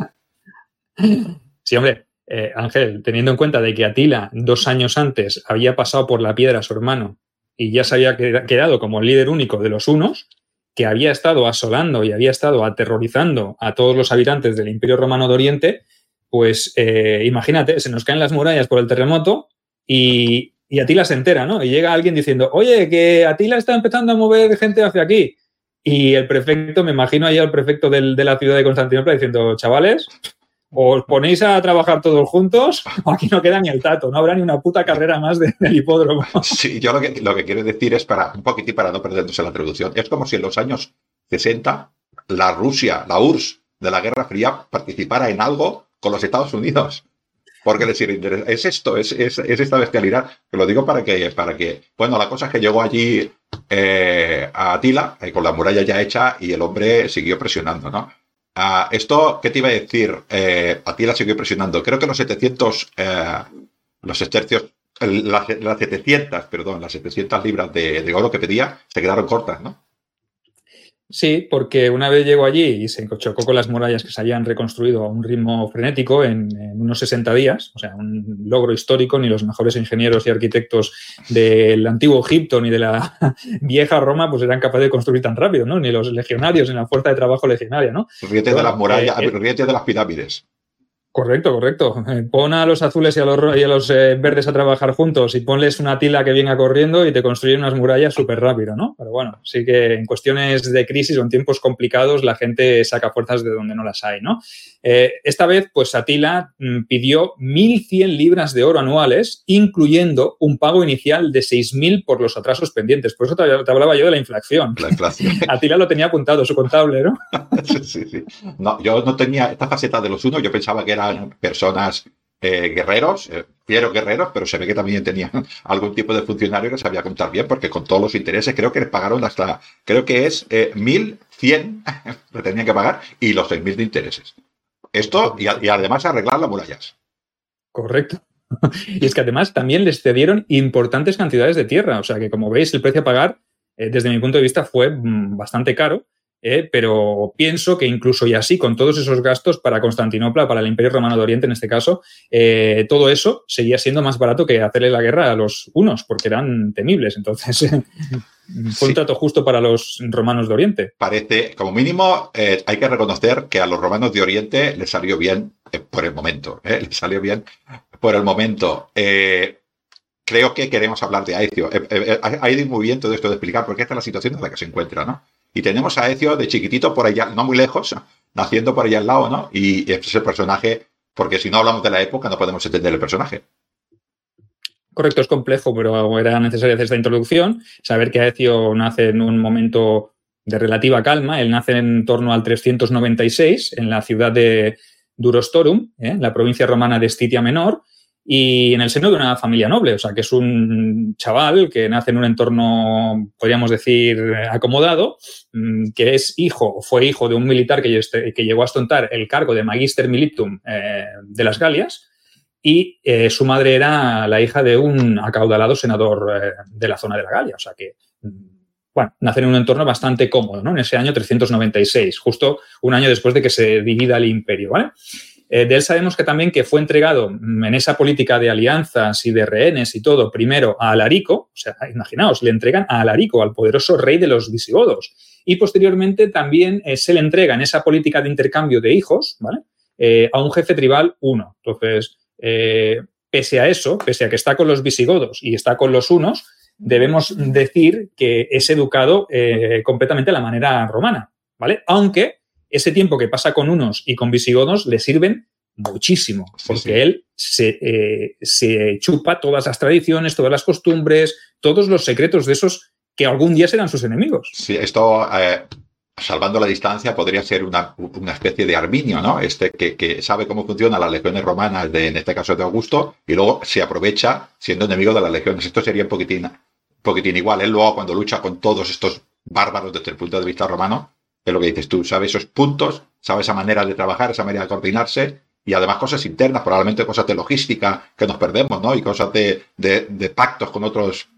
Sí, hombre. Eh, Ángel, teniendo en cuenta de que Atila dos años antes había pasado por la piedra a su hermano y ya se había quedado como el líder único de los unos, que había estado asolando y había estado aterrorizando a todos los habitantes del Imperio Romano de Oriente, pues eh, imagínate, se nos caen las murallas por el terremoto y, y Atila se entera, ¿no? Y llega alguien diciendo, oye, que Atila está empezando a mover gente hacia aquí. Y el prefecto, me imagino ahí al prefecto de la ciudad de Constantinopla diciendo, chavales, os ponéis a trabajar todos juntos o aquí no queda ni el tato, no habrá ni una puta carrera más del hipódromo. Sí, yo lo que, lo que quiero decir es para un poquitín para no perdernos en la traducción. Es como si en los años 60 la Rusia, la URSS de la Guerra Fría participara en algo con los Estados Unidos. Porque les. Es esto, es, es, esta bestialidad. Que lo digo para que, para que. Bueno, la cosa es que llegó allí eh, a Atila, eh, con la muralla ya hecha, y el hombre siguió presionando, ¿no? Ah, esto, ¿qué te iba a decir? Eh, a ti la siguió presionando. Creo que los 700, eh, los estercios, las, 700, perdón, las 700 libras de, oro que pedía se quedaron cortas, ¿no? Sí, porque una vez llegó allí y se chocó con las murallas que se habían reconstruido a un ritmo frenético en, unos 60 días, o sea, un logro histórico, ni los mejores ingenieros y arquitectos del antiguo Egipto ni de la vieja Roma pues eran capaces de construir tan rápido, ¿no? Ni los legionarios, ni la fuerza de trabajo legionaria, ¿no? Ríete de las murallas, eh, ríete de las pirámides. Correcto, correcto. Eh, pon a los azules y a los, a los eh, verdes a trabajar juntos y ponles una tila que venga corriendo y te construyen unas murallas súper rápido, ¿no? Pero bueno, sí que en cuestiones de crisis o en tiempos complicados la gente saca fuerzas de donde no las hay, ¿no? Eh, esta vez, pues Atila mm, pidió 1.100 libras de oro anuales, incluyendo un pago inicial de 6.000 por los atrasos pendientes. Por eso te, hablaba yo de la inflación. La inflación. Atila lo tenía apuntado, su contable, ¿no? sí, sí, sí. No, yo no tenía esta faceta de los unos, yo pensaba que era personas eh, guerreros, eh, guerreros, pero se ve que también tenían algún tipo de funcionario que sabía contar bien, porque con todos los intereses creo que les pagaron hasta, creo que es eh, 1.100 le tenían que pagar y los 6.000 de intereses. Esto y, y además arreglar las murallas. Correcto. Y es que además también les cedieron importantes cantidades de tierra. O sea que, como veis, el precio a pagar, eh, desde mi punto de vista, fue mm, bastante caro. Eh, pero pienso que incluso y así, con todos esos gastos para Constantinopla, para el Imperio Romano de Oriente en este caso, eh, todo eso seguía siendo más barato que hacerle la guerra a los unos, porque eran temibles. Entonces, fue un trato justo para los romanos de Oriente. Parece, como mínimo, hay que reconocer que a los romanos de Oriente les salió bien por el momento, les salió bien por el momento. Eh, creo que queremos hablar de Aecio. Eh, eh, ha ido muy bien todo esto de explicar porque esta es la situación en la que se encuentra, ¿no? Y tenemos a Aecio de chiquitito por allá, no muy lejos, naciendo por allá al lado, ¿no? Y es el personaje, porque si no hablamos de la época no podemos entender el personaje. Correcto, es complejo, pero era necesaria hacer esta introducción. Saber que Aecio nace en un momento de relativa calma. Él nace en torno al 396 en la ciudad de Durostorum, en la provincia romana de Estitia Menor, y en el seno de una familia noble, o sea, que es un chaval que nace en un entorno, podríamos decir, acomodado, mm, que es hijo, fue hijo de un militar que, que llegó a ostentar el cargo de Magister Militum eh, de las Galias, y eh, su madre era la hija de un acaudalado senador eh, de la zona de la Galia, o sea que mm, bueno, nace en un entorno bastante cómodo, ¿no? En ese año 396, justo un año después de que se divida el imperio, ¿vale? Eh, de él sabemos que también que fue entregado en esa política de alianzas y de rehenes y todo, primero a Alarico, o sea, imaginaos, le entregan a Alarico, al poderoso rey de los visigodos, y posteriormente también eh, se le entrega en esa política de intercambio de hijos, ¿vale? Eh, a un jefe tribal uno. Entonces, pese a eso, pese a que está con los visigodos y está con los unos, debemos decir que es educado completamente a la manera romana, ¿vale? Aunque ese tiempo que pasa con unos y con visigodos le sirven muchísimo, porque él eh, se, chupa todas las tradiciones, todas las costumbres, todos los secretos de esos que algún día serán sus enemigos. Sí, esto, eh, salvando la distancia, podría ser una, especie de Arminio, ¿no? Este que, sabe cómo funcionan las legiones romanas, de, en este caso de Augusto, y luego se aprovecha siendo enemigo de las legiones. Esto sería un poquitín, un poquitín igual. Él luego, cuando lucha con todos estos bárbaros desde el punto de vista romano, es lo que dices tú, sabe esos puntos, sabe esa manera de trabajar, esa manera de coordinarse y además cosas internas, probablemente cosas de logística que nos perdemos, ¿no? Y cosas de, de, pactos con otros,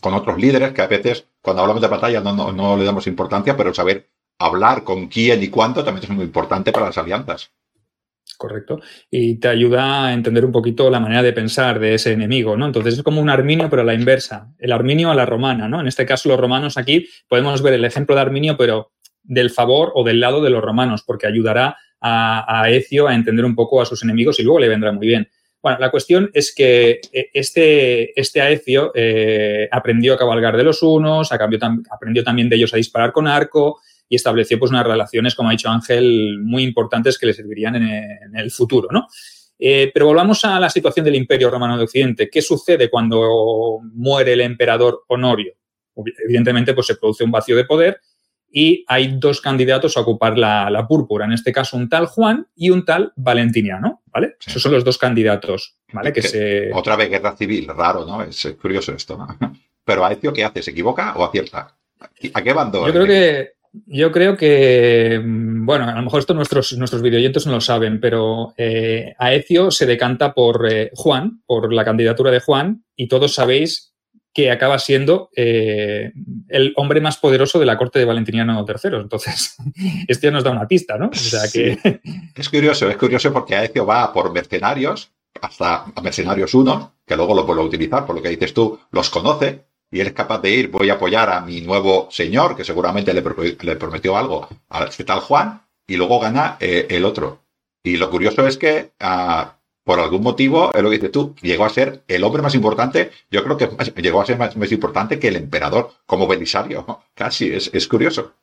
con otros líderes que a veces cuando hablamos de batalla no, no, le damos importancia, pero saber hablar con quién y cuánto también es muy importante para las alianzas. Correcto. Y te ayuda a entender un poquito la manera de pensar de ese enemigo, ¿no? Entonces es como un arminio, pero a la inversa. El arminio a la romana, ¿no? En este caso, los romanos aquí podemos ver el ejemplo de arminio, pero del favor o del lado de los romanos, porque ayudará a, a Ecio a entender un poco a sus enemigos y luego le vendrá muy bien. Bueno, la cuestión es que eh, este, este Aecio eh, aprendió a cabalgar de los unos, aprendió también de ellos a disparar con arco y estableció pues, unas relaciones, como ha dicho Ángel, muy importantes que le servirían en, el futuro, ¿no? Eh, pero volvamos a la situación del Imperio Romano de Occidente. ¿Qué sucede cuando muere el emperador Honorio? Evidentemente, pues se produce un vacío de poder y hay dos candidatos a ocupar la, púrpura, en este caso un tal Juan y un tal Valentiniano, ¿vale? Esos son los dos candidatos, ¿vale? Que, se... Otra vez guerra civil, raro, ¿no? Es curioso esto, ¿no? Pero Aecio, ¿qué hace? ¿Se equivoca o acierta? ¿A qué bando? Yo creo que, yo creo que, mm, bueno, a lo mejor esto nuestros, nuestros videoyentes no lo saben, pero eh, Aecio se decanta por eh, Juan, por la candidatura de Juan, y todos sabéis que acaba siendo eh, el hombre más poderoso de la corte de Valentiniano III. Entonces, esto ya nos da una pista, ¿no? O sea que... Es curioso, es curioso porque Aecio va por mercenarios, hasta a mercenarios 1, que luego lo puede utilizar, por lo que dices tú, los conoce y eres capaz de ir, voy a apoyar a mi nuevo señor, que seguramente le, prometió algo a este tal Juan, y luego gana eh, el otro. Y lo curioso es que ah, por algún motivo, es lo que dices tú, llegó a ser el hombre más importante, yo creo que llegó a ser más, importante que el emperador, como Belisario, casi, es, curioso.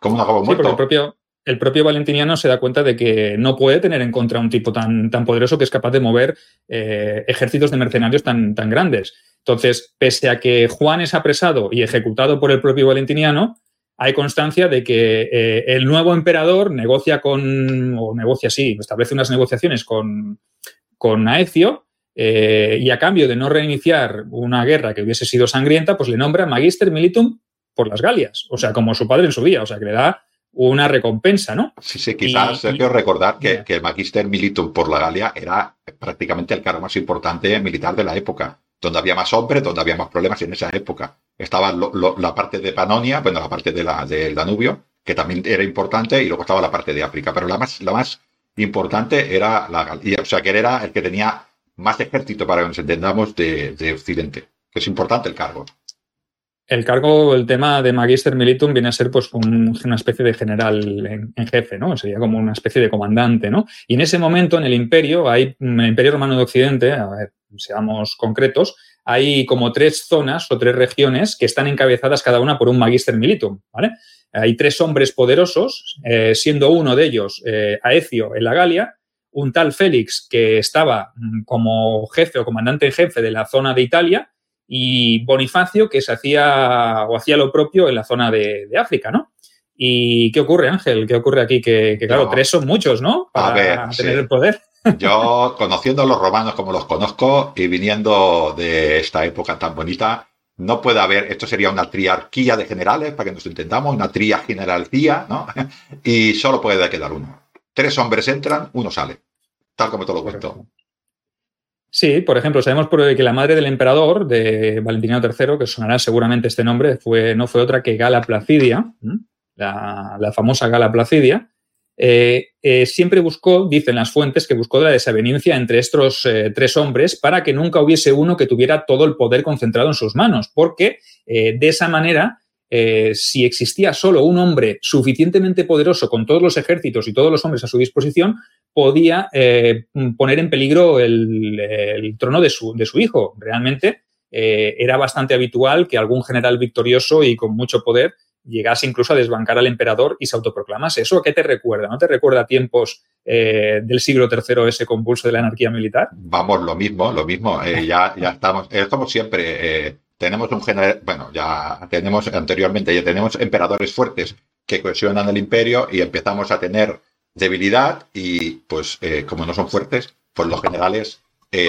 Como un acabó muerto. el propio, el propio Valentiniano se da cuenta de que no puede tener en contra un tipo tan, tan poderoso que es capaz de mover eh, ejércitos de mercenarios tan, tan grandes. Entonces, pese a que Juan es apresado y ejecutado por el propio Valentiniano, hay constancia de que eh, el nuevo emperador negocia con, o negocia, sí, establece unas negociaciones con, con Aecio eh, y a cambio de no reiniciar una guerra que hubiese sido sangrienta, pues le nombra Magister Militum por las Galias, o sea, como su padre en su día, o sea, que le da una recompensa, ¿no? Sí, sí, quizás, Sergio, recordar que, que, el Magister Militum por la Galia era prácticamente el cargo más importante militar de la época, donde había más hombres, donde había más problemas en esa época. Estaba la parte de Panonia, bueno, la parte de del Danubio, que también era importante, y luego estaba la parte de África, pero la más, la más importante era la Galia, o sea, que era el que tenía más ejército, para que nos entendamos, de, de Occidente, que es importante el cargo. El cargo, el tema de Magister Militum viene a ser pues una especie de general en, jefe, ¿no? Sería como una especie de comandante, ¿no? Y en ese momento en el imperio, hay, en el imperio romano de Occidente, a ver, seamos concretos, hay como tres zonas o tres regiones que están encabezadas cada una por un Magister Militum, ¿vale? Hay tres hombres poderosos, eh, siendo uno de ellos eh, Aecio en la Galia, un tal Félix que estaba mm, como jefe o comandante en jefe de la zona de Italia y Bonifacio que se hacía o hacía lo propio en la zona de, África, ¿no? ¿Y qué ocurre, Ángel? ¿Qué ocurre aquí? Que, claro, tres son muchos, ¿no? Para tener el poder. Yo, conociendo a los romanos como los conozco y viniendo de esta época tan bonita, no puede haber, esto sería una triarquía de generales, para que nos entendamos, una tria generalcía, ¿no? Y solo puede quedar uno. Tres hombres entran, uno sale, tal como te lo cuento. Sí, por ejemplo, sabemos que la madre del emperador, de Valentiniano III, que sonará seguramente este nombre, fue, no fue otra que Gala Placidia, la, la famosa Gala Placidia, eh, eh, siempre buscó, dicen las fuentes, que buscó la desaveniencia entre estos eh, tres hombres para que nunca hubiese uno que tuviera todo el poder concentrado en sus manos, porque de esa manera, si existía solo un hombre suficientemente poderoso con todos los ejércitos y todos los hombres a su disposición, podía poner en peligro el, trono de su, hijo. Realmente era bastante habitual que algún general victorioso y con mucho poder llegase incluso a desbancar al emperador y se autoproclamase. ¿Eso qué te recuerda? ¿No te recuerda tiempos eh, del siglo III ese convulso de la anarquía militar? Vamos, lo mismo, lo mismo. Eh, ya, ya estamos, es como siempre. Eh, tenemos un general, bueno, ya tenemos anteriormente, ya tenemos emperadores fuertes que cohesionan el imperio y empezamos a tener debilidad y pues como no son fuertes, pues los generales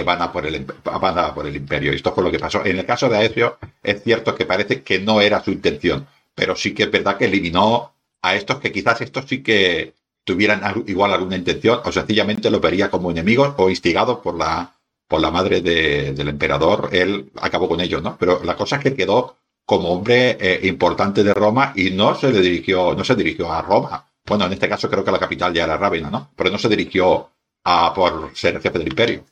van, a por el, van a por el imperio. Y esto fue lo que pasó. En el caso de Aecio, es cierto que parece que no era su intención pero sí que es verdad que eliminó a estos que quizás estos sí que tuvieran igual alguna intención o sencillamente lo vería como enemigos o instigados por la, por la madre del emperador. Él acabó con ellos, ¿no? Pero la cosa es que quedó como hombre eh, importante de Roma y no se le dirigió, no se dirigió a Roma. Bueno, en este caso creo que la capital ya era Rávena, ¿no? Pero no se dirigió a por ser jefe del imperio.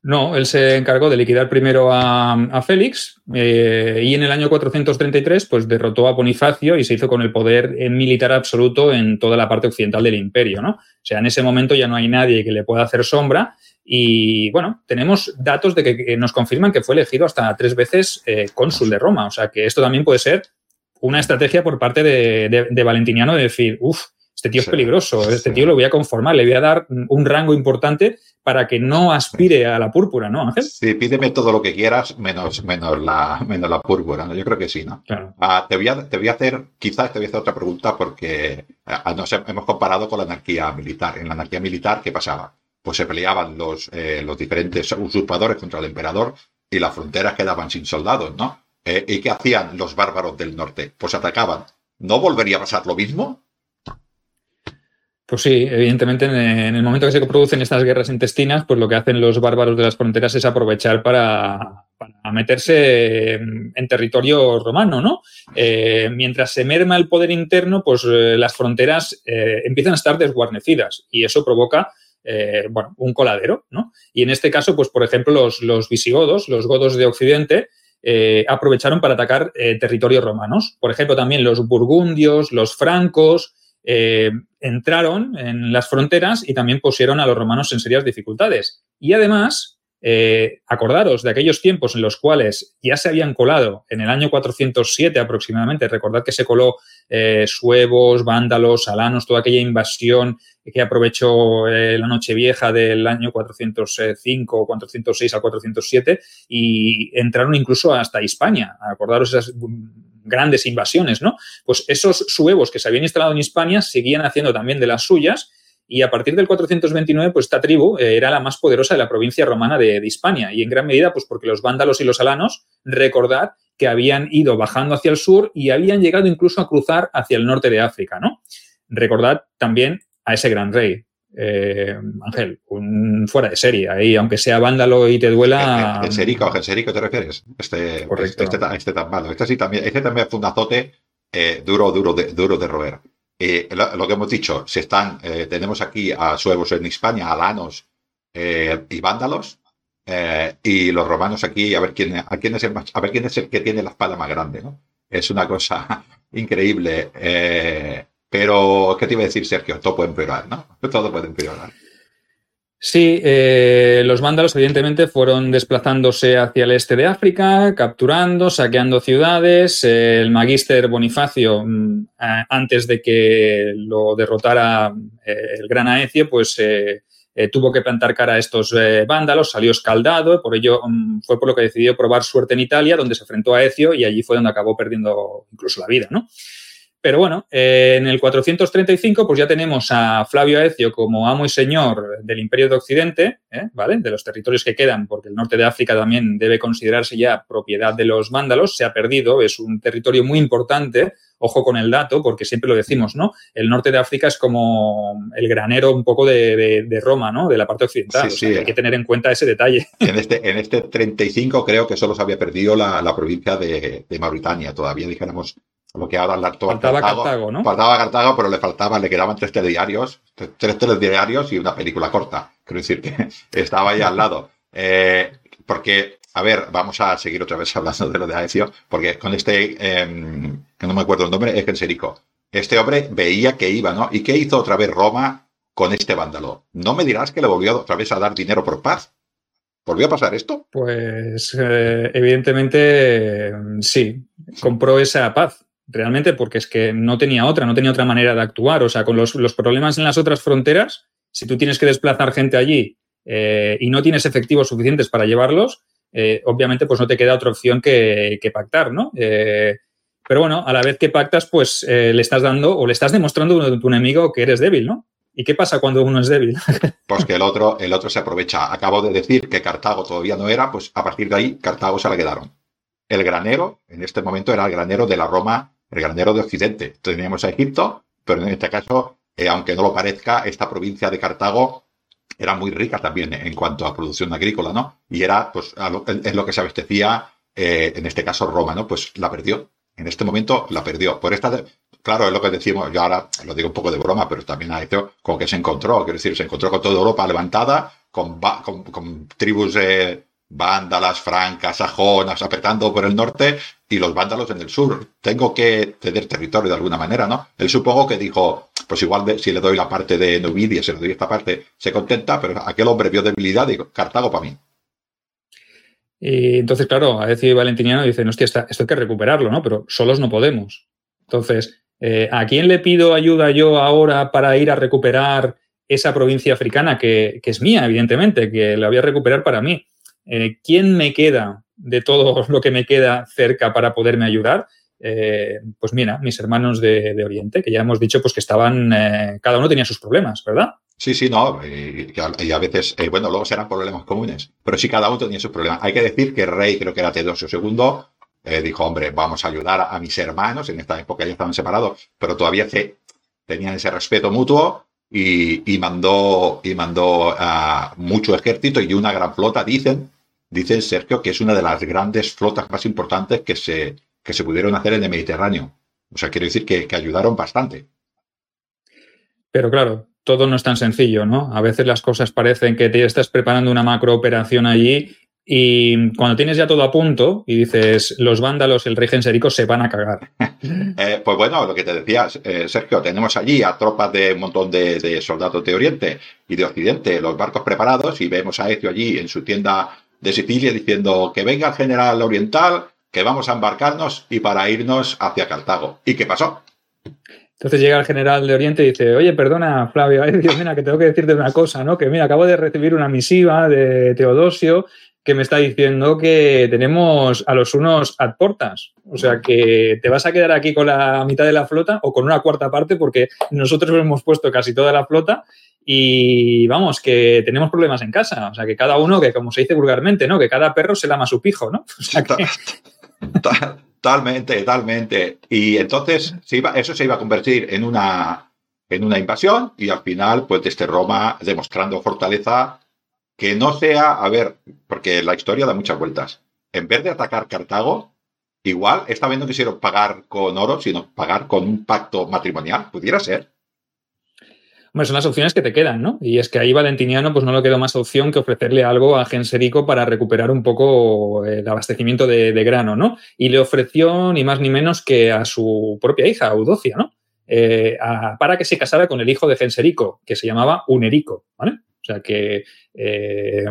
No, él se encargó de liquidar primero a, Félix eh, y en el año 433 pues derrotó a Bonifacio y se hizo con el poder militar absoluto en toda la parte occidental del imperio, ¿no? O sea, en ese momento ya no hay nadie que le pueda hacer sombra y bueno, tenemos datos de que, nos confirman que fue elegido hasta tres veces eh, cónsul de Roma, o sea que esto también puede ser una estrategia por parte de, Valentiniano de decir, uff, este tío es peligroso, este tío lo voy a conformar, le voy a dar un rango importante para que no aspire a la púrpura, ¿no, Ángel? Sí, pídeme todo lo que quieras, menos, menos, la, menos la púrpura, ¿no? Yo creo que sí, ¿no? Claro. Ah, te, voy a, te voy a hacer, quizás te voy a hacer otra pregunta porque ah, nos hemos comparado con la anarquía militar. En la anarquía militar, ¿qué pasaba? Pues se peleaban los, eh, los diferentes usurpadores contra el emperador y las fronteras quedaban sin soldados, ¿no? Eh, ¿Y qué hacían los bárbaros del norte? Pues atacaban. ¿No volvería a pasar lo mismo? Pues sí, evidentemente en el momento que se producen estas guerras intestinas, pues lo que hacen los bárbaros de las fronteras es aprovechar para, meterse en territorio romano, ¿no? Eh, mientras se merma el poder interno, pues las fronteras empiezan a estar desguarnecidas y eso provoca bueno, un coladero, ¿no? Y en este caso, pues por ejemplo, los, los visigodos, los godos de Occidente, aprovecharon para atacar territorios romanos. Por ejemplo, también los burgundios, los francos, eh, entraron en las fronteras y también pusieron a los romanos en serias dificultades. Y además, eh, acordaros de aquellos tiempos en los cuales ya se habían colado en el año 407 aproximadamente, recordad que se coló eh, suevos, vándalos, alanos, toda aquella invasión que aprovechó la noche vieja del año 405, 406 al 407 y entraron incluso hasta España. Acordaros esas grandes invasiones, ¿no? Pues esos suevos que se habían instalado en Hispania seguían haciendo también de las suyas y a partir del 429, pues esta tribu eh, era la más poderosa de la provincia romana de, Hispania y en gran medida, pues porque los vándalos y los alanos, recordad que habían ido bajando hacia el sur y habían llegado incluso a cruzar hacia el norte de África, ¿no? Recordad también a ese gran rey, eh, Ángel, un fuera de serie. Ahí, aunque sea vándalo y te duela. Genserico, Genserico te refieres. Este, Correcto. Este, este, tan malo. Este sí también, este también fue un azote eh, duro, duro de, duro de roer. Eh, lo, que hemos dicho, si están, eh, tenemos aquí a suevos en España, alanos eh, y vándalos, y los romanos aquí, a ver quién, a quién es el a ver quién es el que tiene la espada más grande, ¿no? Es una cosa increíble. pero, ¿qué te iba a decir, Sergio? Todo puede empeorar, ¿no? Todo puede empeorar. Sí, eh, los vándalos evidentemente fueron desplazándose hacia el este de África, capturando, saqueando ciudades. el magister Bonifacio, mm, antes de que lo derrotara eh, el gran Aecio, pues eh, tuvo que plantar cara a estos vándalos, salió escaldado, por ello mm, fue por lo que decidió probar suerte en Italia, donde se enfrentó a Aecio y allí fue donde acabó perdiendo incluso la vida, ¿no? Pero bueno, eh, en el 435 pues ya tenemos a Flavio Aecio como amo y señor del Imperio de Occidente, ¿eh? ¿vale? De los territorios que quedan, porque el norte de África también debe considerarse ya propiedad de los vándalos, se ha perdido, es un territorio muy importante, ojo con el dato, porque siempre lo decimos, ¿no? El norte de África es como el granero un poco de, Roma, ¿no? De la parte occidental. Sí, hay que tener en cuenta ese detalle. En este, en este 35 creo que solo se había perdido la, provincia de, de Mauritania, todavía dijéramos lo que ahora la Faltaba Cartago, ¿no? Faltaba Cartago, pero le faltaba, le quedaban tres telediarios, tres telediarios y una película corta. Quiero decir que estaba ahí al lado. Eh, porque, a ver, vamos a seguir otra vez hablando de lo de Aecio, porque con este, em, que no me acuerdo el nombre, es Genserico. Este hombre veía que iba, ¿no? ¿Y qué hizo otra vez Roma con este vándalo? ¿No me dirás que le volvió otra vez a dar dinero por paz? ¿Volvió a pasar esto? Pues eh, evidentemente sí, compró esa paz realmente porque es que no tenía otra, no tenía otra manera de actuar. O sea, con los, problemas en las otras fronteras, si tú tienes que desplazar gente allí eh, y no tienes efectivos suficientes para llevarlos, eh, obviamente pues no te queda otra opción que, pactar, ¿no? Eh, pero bueno, a la vez que pactas, pues le estás dando o le estás demostrando a tu enemigo que eres débil, ¿no? ¿Y qué pasa cuando uno es débil? Pues que el otro, el otro se aprovecha. Acabo de decir que Cartago todavía no era, pues a partir de ahí Cartago se la quedaron. El granero, en este momento, era el granero de la Roma el granero de Occidente. Teníamos a Egipto, pero en este caso, eh, aunque no lo parezca, esta provincia de Cartago era muy rica también en cuanto a producción agrícola, ¿no? Y era, pues, es lo que se abastecía, eh, en este caso, Roma, ¿no? Pues la perdió. En este momento la perdió. Por esta, claro, es lo que decimos, yo ahora lo digo un poco de broma, pero también ha hecho como que se encontró, quiero decir, se encontró con toda Europa levantada, con, con, tribus eh, vándalas, francas, sajonas, apretando por el norte y los vándalos en el sur. Tengo que ceder territorio de alguna manera, ¿no? Él supongo que dijo, pues igual si le doy la parte de Nubidia, si le doy esta parte, se contenta, pero aquel hombre vio debilidad y dijo, Cartago para mí. Y entonces, claro, a decir Valentiniano dice, hostia, esto hay que recuperarlo, ¿no? Pero solos no podemos. Entonces, eh, ¿a quién le pido ayuda yo ahora para ir a recuperar esa provincia africana que, que es mía, evidentemente, que la voy a recuperar para mí? Eh, ¿quién me queda de todo lo que me queda cerca para poderme ayudar? Eh, pues mira, mis hermanos de, Oriente, que ya hemos dicho pues que estaban, eh, cada uno tenía sus problemas, ¿verdad? Sí, sí, no, y, a veces, bueno, luego serán problemas comunes, pero sí cada uno tenía sus problemas. Hay que decir que rey, creo que era Teodosio II, dijo, hombre, vamos a ayudar a, mis hermanos, en esta época ya estaban separados, pero todavía se, tenían ese respeto mutuo y, mandó, y mandó mucho ejército y una gran flota, dicen, dice Sergio que es una de las grandes flotas más importantes que se, que se pudieron hacer en el Mediterráneo. O sea, quiero decir que, que ayudaron bastante. Pero claro, todo no es tan sencillo, ¿no? A veces las cosas parecen que te estás preparando una macro operación allí y cuando tienes ya todo a punto y dices, los vándalos, el rey Genserico se van a cagar. Eh, pues bueno, lo que te decía, eh, Sergio, tenemos allí a tropas de un montón de, soldados de Oriente y de Occidente, los barcos preparados, y vemos a Ezio allí en su tienda de Sicilia diciendo que venga el general oriental, que vamos a embarcarnos y para irnos hacia Cartago. ¿Y qué pasó? Entonces llega el general de Oriente y dice, oye, perdona, Flavio, Dios, mira, que tengo que decirte una cosa, ¿no? Que mira, acabo de recibir una misiva de Teodosio que me está diciendo que tenemos a los unos ad portas. O sea, que te vas a quedar aquí con la mitad de la flota o con una cuarta parte porque nosotros hemos puesto casi toda la flota y vamos, que tenemos problemas en casa. O sea, que cada uno, que como se dice vulgarmente, ¿no? Que cada perro se lama su pijo, ¿no? Totalmente, totalmente. Y entonces eso se iba a convertir en una, en una invasión y al final, pues desde Roma demostrando fortaleza que no sea, a ver, porque la historia da muchas vueltas. En vez de atacar Cartago, igual esta vez no quisieron pagar con oro, sino pagar con un pacto matrimonial. Pudiera ser. Bueno, son las opciones que te quedan, ¿no? Y es que ahí Valentiniano pues no le quedó más opción que ofrecerle algo a Genserico para recuperar un poco el abastecimiento de, grano, ¿no? Y le ofreció ni más ni menos que a su propia hija, Eudocia, ¿no? Eh, para que se casara con el hijo de Genserico, que se llamaba Unerico, ¿vale? O sea que eh,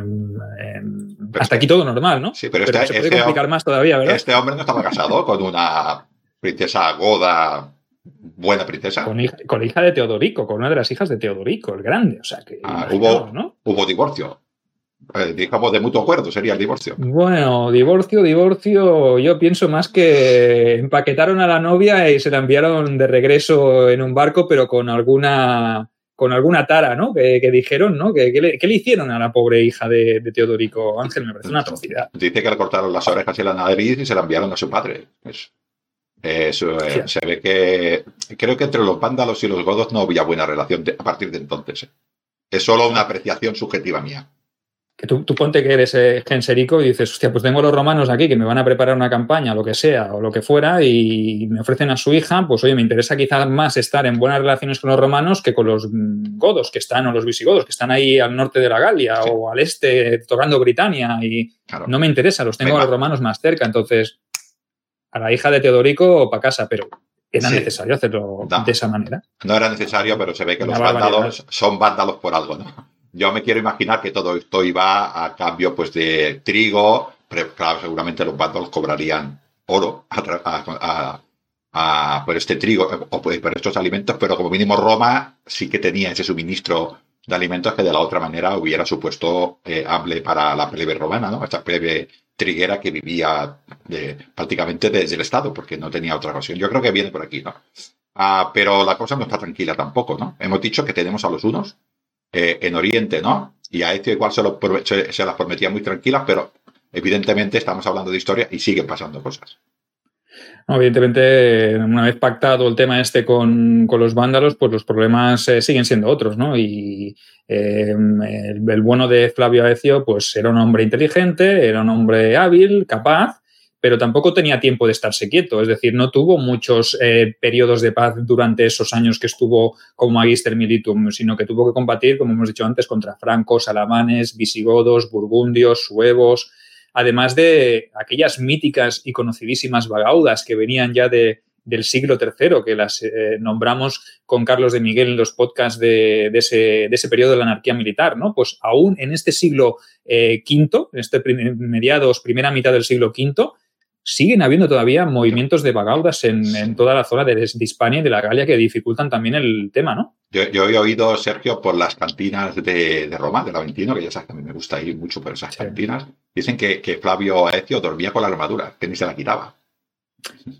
hasta aquí todo normal, ¿no? Sí, pero, este, se puede este complicar más todavía, ¿verdad? Este hombre no estaba casado con una princesa goda buena princesa. Con hija, con hija, de Teodorico, con una de las hijas de Teodorico, el grande. O sea que. Ah, hubo, ¿no? hubo divorcio. Eh, digamos de mutuo acuerdo sería el divorcio. Bueno, divorcio, divorcio. Yo pienso más que empaquetaron a la novia y se la enviaron de regreso en un barco, pero con alguna con alguna tara, ¿no? Que, dijeron, ¿no? ¿Qué, le, hicieron a la pobre hija de, Teodorico Ángel? Me parece una atrocidad. Dice que le cortaron las orejas y la nariz y se la enviaron a su padre. Pues, eso eh, se ve que creo que entre los vándalos y los godos no había buena relación a partir de entonces. Eh. Es solo una apreciación subjetiva mía. Que tú, ponte que eres eh, genserico y dices, hostia, pues tengo los romanos aquí que me van a preparar una campaña, lo que sea, o lo que fuera, y me ofrecen a su hija, pues oye, me interesa quizás más estar en buenas relaciones con los romanos que con los mm, godos que están, o los visigodos, que están ahí al norte de la Galia o al este tocando Britania, y no me interesa, los tengo a los romanos más cerca, entonces a la hija de Teodorico para casa, pero era necesario hacerlo de esa manera. No era necesario, pero se ve que los vándalos son vándalos por algo, ¿no? Yo me quiero imaginar que todo esto iba a cambio pues de trigo, pero claro, seguramente los vándalos cobrarían oro por este trigo o por estos alimentos, pero como mínimo Roma sí que tenía ese suministro de alimentos que de la otra manera hubiera supuesto eh, hambre para la plebe romana, ¿no? Esta plebe triguera que vivía prácticamente desde el Estado, porque no tenía otra ocasión. Yo creo que viene por aquí, ¿no? Ah, pero la cosa no está tranquila tampoco, ¿no? Hemos dicho que tenemos a los unos eh, en Oriente, ¿no? Y a este igual se, se, las prometía muy tranquilas, pero evidentemente estamos hablando de historia y siguen pasando cosas. Evidentemente, una vez pactado el tema este con, los vándalos, pues los problemas eh, siguen siendo otros, ¿no? Y Em, el, bueno de Flavio Aecio, pues era un hombre inteligente, era un hombre hábil, capaz, pero tampoco tenía tiempo de estarse quieto. Es decir, no tuvo muchos eh, periodos de paz durante esos años que estuvo como magister militum, sino que tuvo que combatir, como hemos dicho antes, contra francos, alamanes, visigodos, burgundios, suevos, además de aquellas míticas y conocidísimas vagaudas que venían ya de, del siglo III, que las eh, nombramos con Carlos de Miguel en los podcasts de, ese, periodo de la anarquía militar, ¿no? Pues aún en este siglo V, eh, en este mediados, primera mitad del siglo V, siguen habiendo todavía movimientos de vagaudas en, toda la zona de, de, Hispania y de la Galia que dificultan también el tema, ¿no? Yo, he oído, Sergio, por las cantinas de, Roma, del Aventino, que ya sabes que a mí me gusta ir mucho por esas cantinas, dicen que, que Flavio Aecio dormía con la armadura, que ni se la quitaba.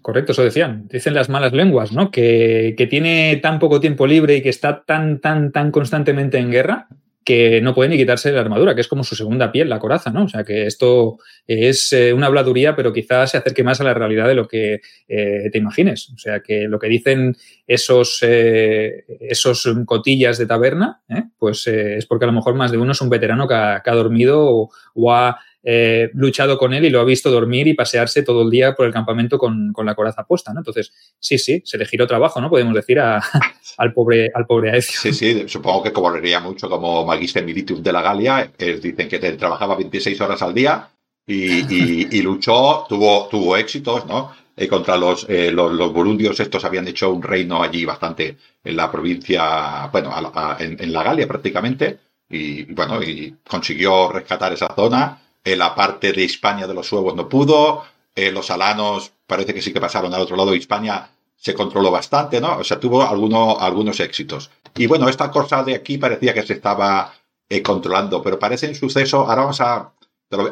Correcto, eso decían. Dicen las malas lenguas, ¿no? Que, tiene tan poco tiempo libre y que está tan, tan, tan constantemente en guerra que no puede ni quitarse la armadura, que es como su segunda piel, la coraza, ¿no? O sea, que esto es eh, una habladuría, pero quizás se acerque más a la realidad de lo que eh, te imagines. O sea, que lo que dicen esos, eh, esos cotillas de taberna, pues es porque a lo mejor más de uno es un veterano que ha, dormido o ha eh, luchado con él y lo ha visto dormir y pasearse todo el día por el campamento con, la coraza puesta, ¿no? Entonces, sí, sí, se le giró trabajo, ¿no? Podemos decir al pobre al pobre Aecio. Sí, sí, supongo que cobraría mucho como Magister Militum de la Galia. dicen que trabajaba 26 horas al día y, luchó, tuvo, tuvo éxitos, ¿no? Eh, contra los, eh, los, burundios, estos habían hecho un reino allí bastante en la provincia, bueno, en, la Galia prácticamente, y bueno, y consiguió rescatar esa zona en la parte de Hispania de los suevos no pudo, los alanos parece que sí que pasaron al otro lado, Hispania se controló bastante, ¿no? O sea, tuvo algunos éxitos. Y bueno, esta cosa de aquí parecía que se estaba eh, controlando, pero parece un suceso, ahora vamos a...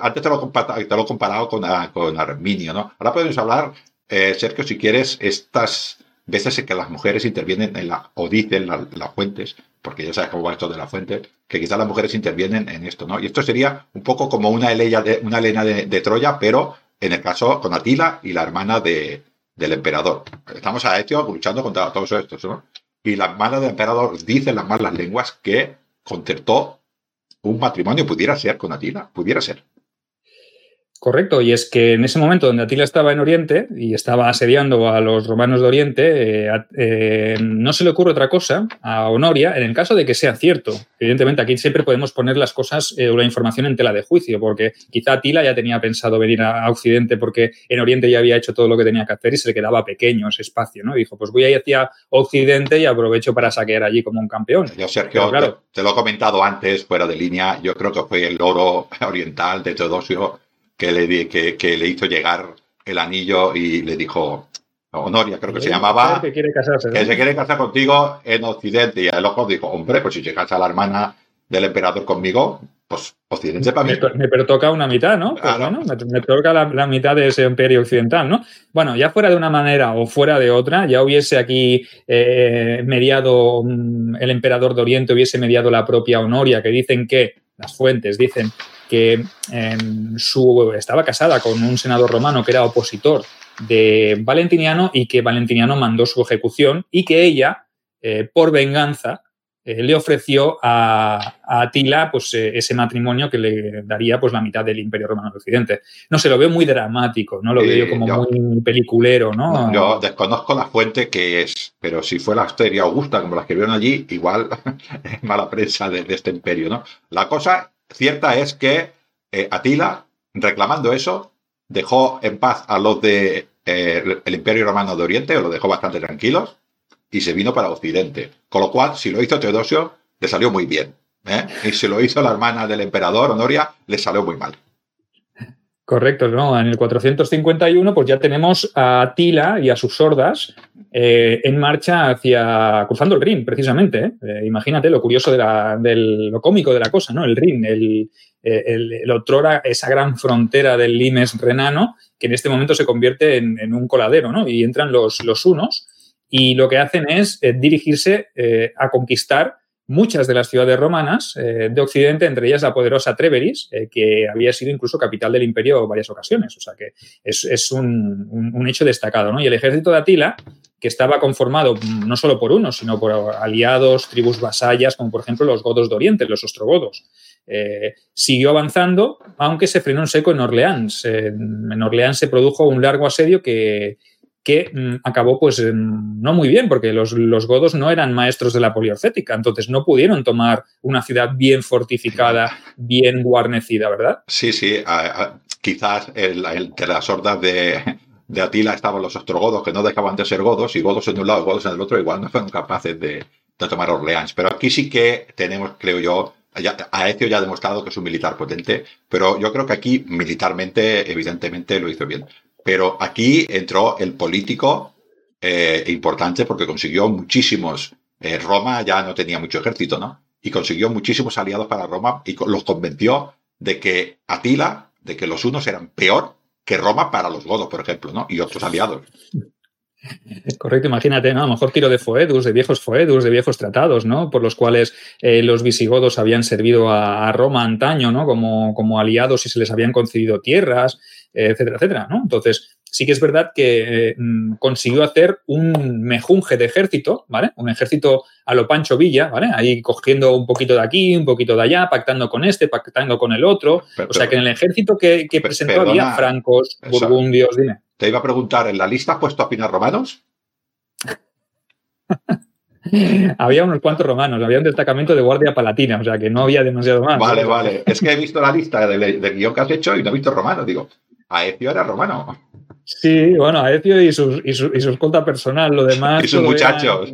antes te lo, te lo comparado con, con Arminio, ¿no? Ahora podemos hablar, eh, Sergio, si quieres, estas veces en que las mujeres intervienen en la, o dicen las fuentes, porque ya sabes cómo va esto de la fuente, que quizás las mujeres intervienen en esto, ¿no? Y esto sería un poco como una Elena de, una de, Troya, pero en el caso con Atila y la hermana de, del emperador. Estamos a Etio luchando contra todos estos, ¿no? Y la hermana del emperador dice las malas lenguas que concertó un matrimonio, pudiera ser con Atila, pudiera ser. Correcto, y es que en ese momento donde Atila estaba en Oriente y estaba asediando a los romanos de Oriente, eh, eh, no se le ocurre otra cosa a Honoria en el caso de que sea cierto. Evidentemente, aquí siempre podemos poner las cosas eh, o la información en tela de juicio, porque quizá Atila ya tenía pensado venir a, Occidente porque en Oriente ya había hecho todo lo que tenía que hacer y se le quedaba pequeño ese espacio, ¿no? dijo, pues voy a ir hacia Occidente y aprovecho para saquear allí como un campeón. Yo, Sergio, claro, te, te, lo he comentado antes, fuera de línea, yo creo que fue el oro oriental de Teodosio que le, que, que le hizo llegar el anillo y le dijo, Honoria creo que se llamaba, que, quiere casarse, que se quiere casar contigo en Occidente. Y el ojo dijo, hombre, pues si llegas a la hermana del emperador conmigo, pues Occidente para mí. Me, pertoca una mitad, ¿no? Pues bueno, me, toca la, mitad de ese imperio occidental, ¿no? Bueno, ya fuera de una manera o fuera de otra, ya hubiese aquí eh, mediado mm, el emperador de Oriente, hubiese mediado la propia Honoria, que dicen que, las fuentes dicen que em, su, estaba casada con un senador romano que era opositor de Valentiniano y que Valentiniano mandó su ejecución y que ella, eh, por venganza, eh, le ofreció a, Atila pues, eh, ese matrimonio que le daría pues, la mitad del Imperio Romano de Occidente. No sé, lo veo muy dramático, ¿no? Lo veo como muy peliculero, ¿no? Yo desconozco la fuente que es, pero si fue la historia Augusta, como la escribieron allí, igual es mala prensa de, de, este imperio, ¿no? La cosa cierta es que eh, Atila, reclamando eso, dejó en paz a los de eh, el Imperio Romano de Oriente, o lo dejó bastante tranquilos, y se vino para Occidente. Con lo cual, si lo hizo Teodosio, le salió muy bien. ¿eh? Y si lo hizo la hermana del emperador, Honoria, le salió muy mal. Correcto, ¿no? En el 451, pues ya tenemos a Atila y a sus sordas eh, en marcha hacia, cruzando el Rin, precisamente. ¿eh? imagínate lo curioso de, la, lo cómico de la cosa, ¿no? El Rin, el, el, el, otrora, esa gran frontera del limes renano, que en este momento se convierte en, un coladero, ¿no? Y entran los, los unos y lo que hacen es eh, dirigirse a conquistar muchas de las ciudades romanas eh, de Occidente, entre ellas la poderosa Treveris, eh, que había sido incluso capital del imperio varias ocasiones. O sea que es, un, hecho destacado. Y el ejército de Atila, que estaba conformado no solo por unos, sino por aliados, tribus vasallas, como por ejemplo los godos de Oriente, los ostrogodos. Eh, siguió avanzando, aunque se frenó en seco en Orleans. en Orleans se produjo un largo asedio que, que mm, acabó pues no muy bien, porque los, godos no eran maestros de la poliorcética, entonces no pudieron tomar una ciudad bien fortificada, bien guarnecida, ¿verdad? Sí, sí, quizás el, entre las hordas de, Atila estaban los ostrogodos que no dejaban de ser godos, y godos en un lado y godos en el otro, igual no fueron capaces de, tomar Orleans. Pero aquí sí que tenemos, creo yo, Aecio ya ha demostrado que es un militar potente, pero yo creo que aquí militarmente, evidentemente, lo hizo bien. Pero aquí entró el político eh, importante porque consiguió muchísimos. Eh, Roma ya no tenía mucho ejército, ¿no? Y consiguió muchísimos aliados para Roma y los convenció de que Atila, de que los unos eran peor que Roma para los godos, por ejemplo, ¿no? Y otros aliados. Correcto, imagínate, ¿no? A lo mejor tiro de foedus, de viejos foedus, de viejos tratados, ¿no? Por los cuales eh, los visigodos habían servido a, Roma antaño, ¿no? Como, como, aliados y se les habían concedido tierras, etcétera, etcétera, ¿no? Entonces, sí que es verdad que eh, mm, consiguió hacer un mejunje de ejército, ¿vale? Un ejército a lo Pancho Villa, ¿vale? Ahí cogiendo un poquito de aquí, un poquito de allá, pactando con este, pactando con el otro. o sea que en el ejército que, presentó había francos, burgundios, dime. Te iba a preguntar, ¿en la lista has puesto a finar romanos? había unos cuantos romanos, había un destacamento de guardia palatina, o sea que no había demasiado más. Vale, vale. Es que he visto la lista del de guion que has hecho y no he visto romanos. Digo, Aecio era romano. Sí, bueno, Aecio y sus, y su, y su escolta personal, lo demás. y sus muchachos.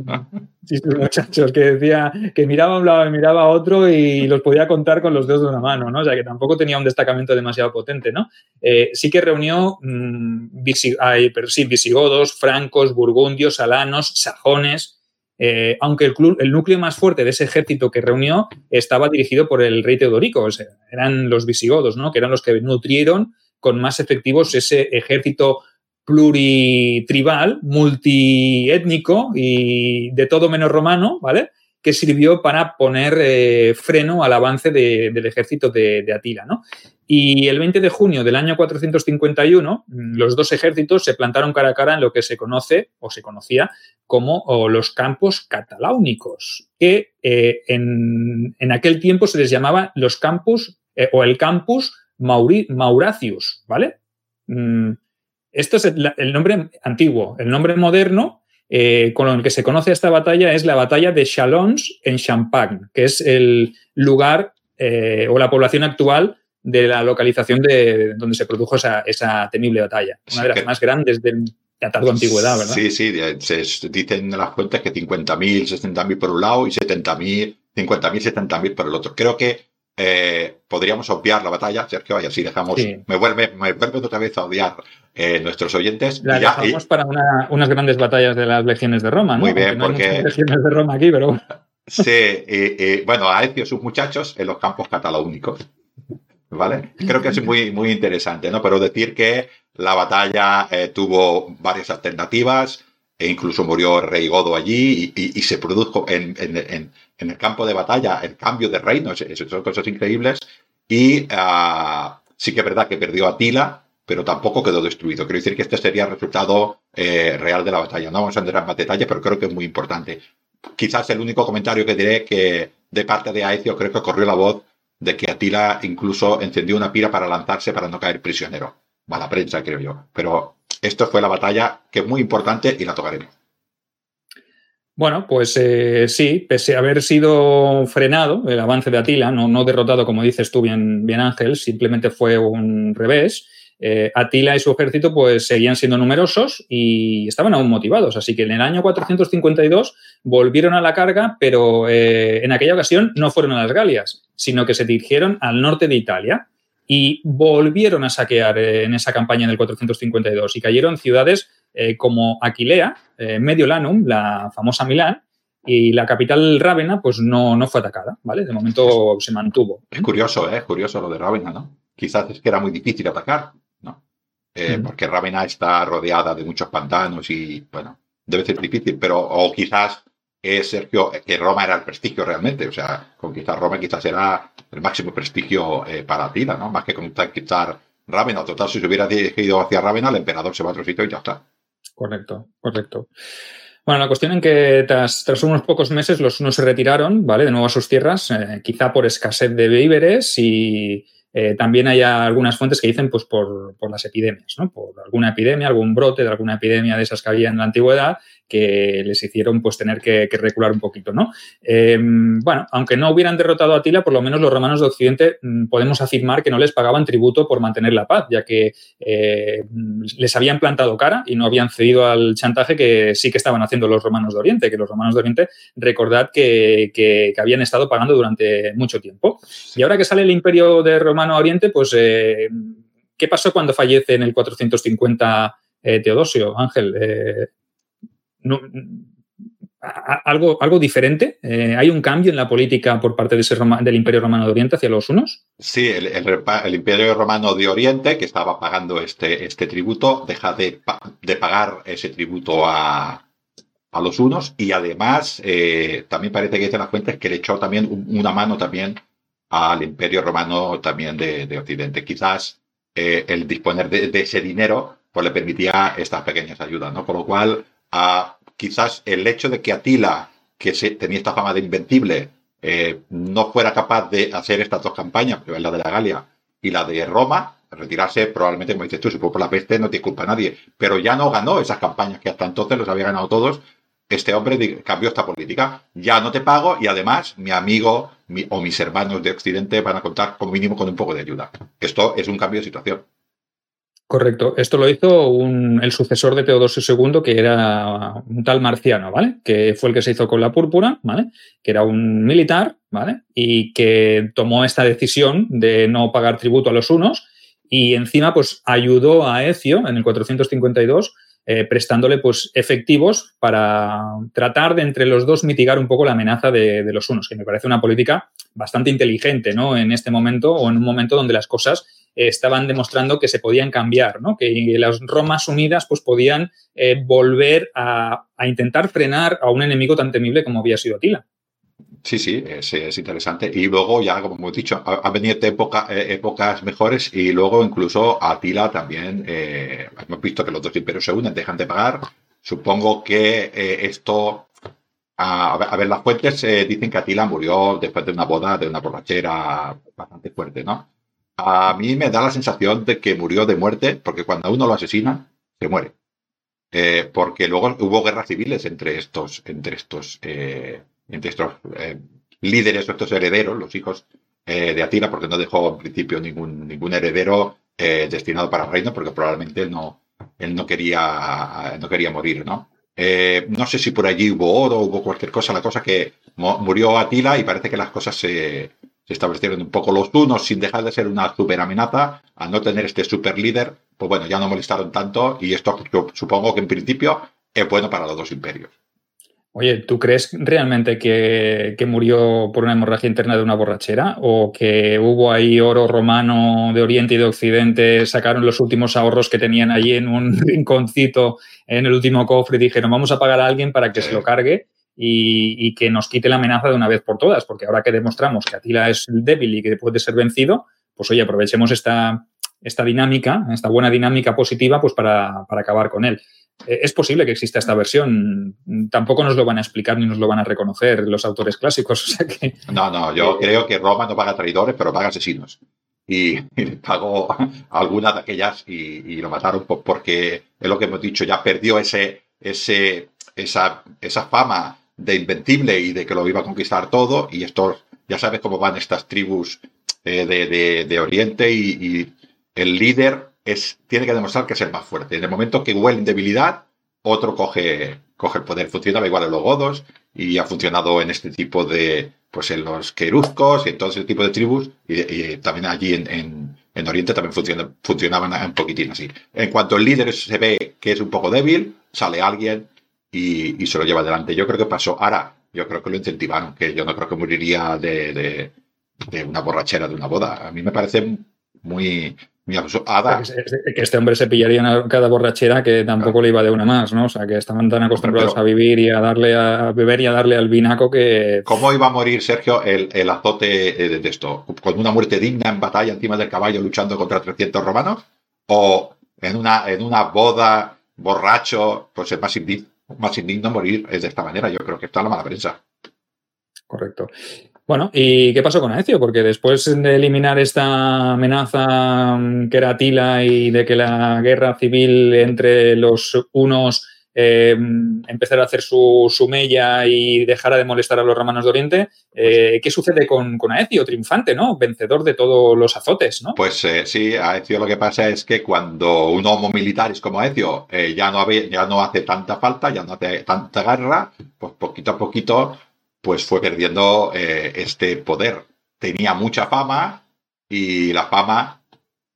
sí, sus muchachos, que decía que miraba a un lado y miraba a otro y los podía contar con los dedos de una mano, ¿no? O sea, que tampoco tenía un destacamento demasiado potente, ¿no? Eh, sí que reunió mm, sí, visigodos, francos, burgundios, alanos, sajones. Eh, aunque el, el, núcleo más fuerte de ese ejército que reunió estaba dirigido por el rey Teodorico, o sea, eran los visigodos, ¿no? que eran los que nutrieron con más efectivos ese ejército pluritribal, multiétnico y de todo menos romano, ¿vale? que sirvió para poner eh, freno al avance del ejército de, Atila. ¿no? Y el 20 de junio del año 451, mm, los dos ejércitos se plantaron cara a cara en lo que se conoce o se conocía como los campos cataláunicos, que eh, en, aquel tiempo se les llamaba los campus eh, o el campus Mauracius, ¿vale? Mm, esto es el, nombre antiguo. El nombre moderno eh, con el que se conoce esta batalla es la batalla de Chalons en Champagne, que es el lugar o la población actual de la localización de donde se produjo esa, temible batalla. Una de las más grandes de la tarde antigüedad, ¿verdad? Sí, sí, se dicen en las fuentes que 50.000, 60.000 por un lado y 70.000, 50.000, 70.000 por el otro. Creo que eh, podríamos obviar la batalla, Sergio, y así dejamos, me vuelve, me vuelve otra vez a odiar eh, nuestros oyentes. La dejamos para unas grandes batallas de las legiones de Roma, ¿no? Muy bien, porque... legiones de Roma aquí, pero... Sí, bueno, a y sus muchachos en los campos cataláunicos. ¿vale? Creo que es muy, muy interesante, ¿no? Pero decir que la batalla eh, tuvo varias alternativas e incluso murió el rey Godo allí y, se produjo en, el campo de batalla el cambio de reino, eso son cosas increíbles. Y ah, sí que es verdad que perdió a Tila, pero tampoco quedó destruido. Quiero decir que este sería el resultado eh, real de la batalla. No vamos a entrar en más detalles, pero creo que es muy importante. Quizás el único comentario que diré que de parte de Aecio creo que corrió la voz de que Atila incluso encendió una pira para lanzarse para no caer prisionero. Va la prensa, creo yo. Pero esto fue la batalla que es muy importante y la tocaremos. Bueno, pues eh, sí, pese a haber sido frenado el avance de Atila, no, no derrotado como dices tú bien, bien Ángel, simplemente fue un revés, eh, Atila y su ejército pues seguían siendo numerosos y estaban aún motivados. Así que en el año 452 volvieron a la carga, pero eh, en aquella ocasión no fueron a las Galias, sino que se dirigieron al norte de Italia y volvieron a saquear eh, en esa campaña del 452 y cayeron ciudades como Aquilea, Mediolanum, la famosa Milán, y la capital Rávena pues no, no fue atacada, ¿vale? De momento se mantuvo. Es curioso, ¿eh? curioso lo de Rávena, ¿no? Quizás es que era muy difícil atacar, eh, porque Rávena está rodeada de muchos pantanos y, bueno, debe ser difícil, pero, o quizás es Sergio, que Roma era el prestigio realmente, o sea, conquistar Roma quizás era el máximo prestigio eh, para Atila, ¿no? Más que conquistar Rávena, total, si se hubiera dirigido hacia Rávena, el emperador se va a otro sitio y ya está. Correcto, correcto. Bueno, la cuestión en que tras, unos pocos meses los unos se retiraron, ¿vale? De nuevo a sus tierras, eh, quizá por escasez de víveres y, eh, también hay algunas fuentes que dicen pues, por, por, las epidemias, ¿no? por alguna epidemia, algún brote de alguna epidemia de esas que había en la antigüedad que les hicieron pues, tener que, recular un poquito. ¿no? Em, bueno, aunque no hubieran derrotado a Atila, por lo menos los romanos de Occidente mm, podemos afirmar que no les pagaban tributo por mantener la paz, ya que eh, les habían plantado cara y no habían cedido al chantaje que sí que estaban haciendo los romanos de Oriente, que los romanos de Oriente, recordad que, que, que habían estado pagando durante mucho tiempo. Y ahora que sale el imperio de Roma a Oriente, pues, eh, ¿qué pasó cuando fallece en el 450 eh, Teodosio, Ángel? Eh, algo, algo diferente? ¿Hay un cambio en la política por parte de ese del Imperio Romano de Oriente hacia los unos? Sí, el, Imperio Romano de Oriente, que estaba pagando este, este tributo, deja de, pagar ese tributo a, a los unos y además también parece que dice las cuentas que le echó también una mano también al imperio romano también de, Occidente. Quizás eh, el disponer de, ese dinero pues le permitía estas pequeñas ayudas, ¿no? Con lo cual, quizás el hecho de que Atila, que tenía esta fama de invencible, eh, no fuera capaz de hacer estas dos campañas, la de la Galia y la de Roma, retirarse probablemente, como dices tú, si fue por la peste, no te culpa a nadie, pero ya no ganó esas campañas que hasta entonces los había ganado todos este hombre cambió esta política. Ya no te pago y además mi amigo o mis hermanos de Occidente van a contar como mínimo con un poco de ayuda. Esto es un cambio de situación. Correcto. Esto lo hizo el sucesor de Teodosio II, que era un tal Marciano, ¿vale? Que fue el que se hizo con la púrpura, ¿vale? Que era un militar, ¿vale? Y que tomó esta decisión de no pagar tributo a los unos y encima, pues, ayudó a Ecio en el 452 eh, prestándole pues, efectivos para tratar de entre los dos mitigar un poco la amenaza de, los unos, que me parece una política bastante inteligente ¿no? en este momento o en un momento donde las cosas eh, estaban demostrando que se podían cambiar, ¿no? que las Romas unidas pues, podían eh, volver a, intentar frenar a un enemigo tan temible como había sido Atila. Sí, sí, es, interesante. Y luego ya, como hemos dicho, ha, venido eh, épocas mejores y luego incluso a Atila también, eh, hemos visto que los dos imperios se unen, dejan de pagar. Supongo que eh, esto, a, ver, las fuentes dicen que Atila murió después de una boda, de una borrachera bastante fuerte, ¿no? A mí me da la sensación de que murió de muerte, porque cuando uno lo asesina, se muere. porque luego hubo guerras civiles entre estos, entre estos entre estos eh, líderes o estos herederos, los hijos eh, de Atila, porque no dejó en principio ningún, ningún heredero eh, destinado para el reino, porque probablemente él no, él no, quería, no quería morir, ¿no? no sé si por allí hubo oro, hubo cualquier cosa, la cosa que murió Atila y parece que las cosas se, se establecieron un poco los unos sin dejar de ser una super amenaza, al no tener este super líder, pues bueno, ya no molestaron tanto y esto yo supongo que en principio es bueno para los dos imperios. Oye, ¿tú crees realmente que, murió por una hemorragia interna de una borrachera? ¿O que hubo ahí oro romano de Oriente y de Occidente, sacaron los últimos ahorros que tenían allí en un rinconcito en el último cofre y dijeron, vamos a pagar a alguien para que se lo cargue y, que nos quite la amenaza de una vez por todas? Porque ahora que demostramos que Atila es débil y que puede ser vencido, pues oye, aprovechemos esta, esta dinámica, esta buena dinámica positiva, pues para, para acabar con él. Eh, es posible que exista esta versión. Tampoco nos lo van a explicar ni nos lo van a reconocer los autores clásicos. No, no, yo creo que Roma no paga traidores, pero paga asesinos. Y, pagó algunas de aquellas y, lo mataron porque es lo que hemos dicho, ya perdió ese, ese, esa, esa fama de invencible y de que lo iba a conquistar todo. Y esto, ya sabes cómo van estas tribus eh, de, Oriente y el líder es, tiene que demostrar que es el más fuerte. En el momento que huele en debilidad, otro coge, coge el poder. Funcionaba igual en los godos y ha funcionado en este tipo de, pues en los queruzcos y en todo ese tipo de tribus y, también allí en, en, Oriente también funciona, funcionaban un poquitín así. En cuanto el líder se ve que es un poco débil, sale alguien y, se lo lleva adelante. Yo creo que pasó. Ahora, yo creo que lo incentivaron, que yo no creo que moriría de, de, de una borrachera de una boda. A mí me parece muy, que este hombre se pillaría en cada borrachera que tampoco le iba de una más, ¿no? O sea, que estaban tan acostumbrados a vivir y a darle a beber y a darle al vinaco que. ¿Cómo iba a morir, Sergio, el, azote eh, de esto? ¿Con una muerte digna en batalla encima del caballo luchando contra 300 romanos? ¿O en una, en una boda borracho? Pues es más indigno, más indigno morir de esta manera. Yo creo que está la mala prensa. Correcto. Bueno, ¿y qué pasó con Aecio? Porque después de eliminar esta amenaza mm, que era Tila y de que la guerra civil entre los unos eh, empezara a hacer su, su, mella y dejara de molestar a los romanos de Oriente, eh, ¿qué sucede con, con, Aecio? Triunfante, ¿no? Vencedor de todos los azotes, ¿no? Pues eh, sí, Aecio lo que pasa es que cuando un homo militar es como Aecio ya, no ya no hace tanta falta, ya no hace tanta guerra, pues poquito a poquito pues fue perdiendo eh, este poder. Tenía mucha fama y la fama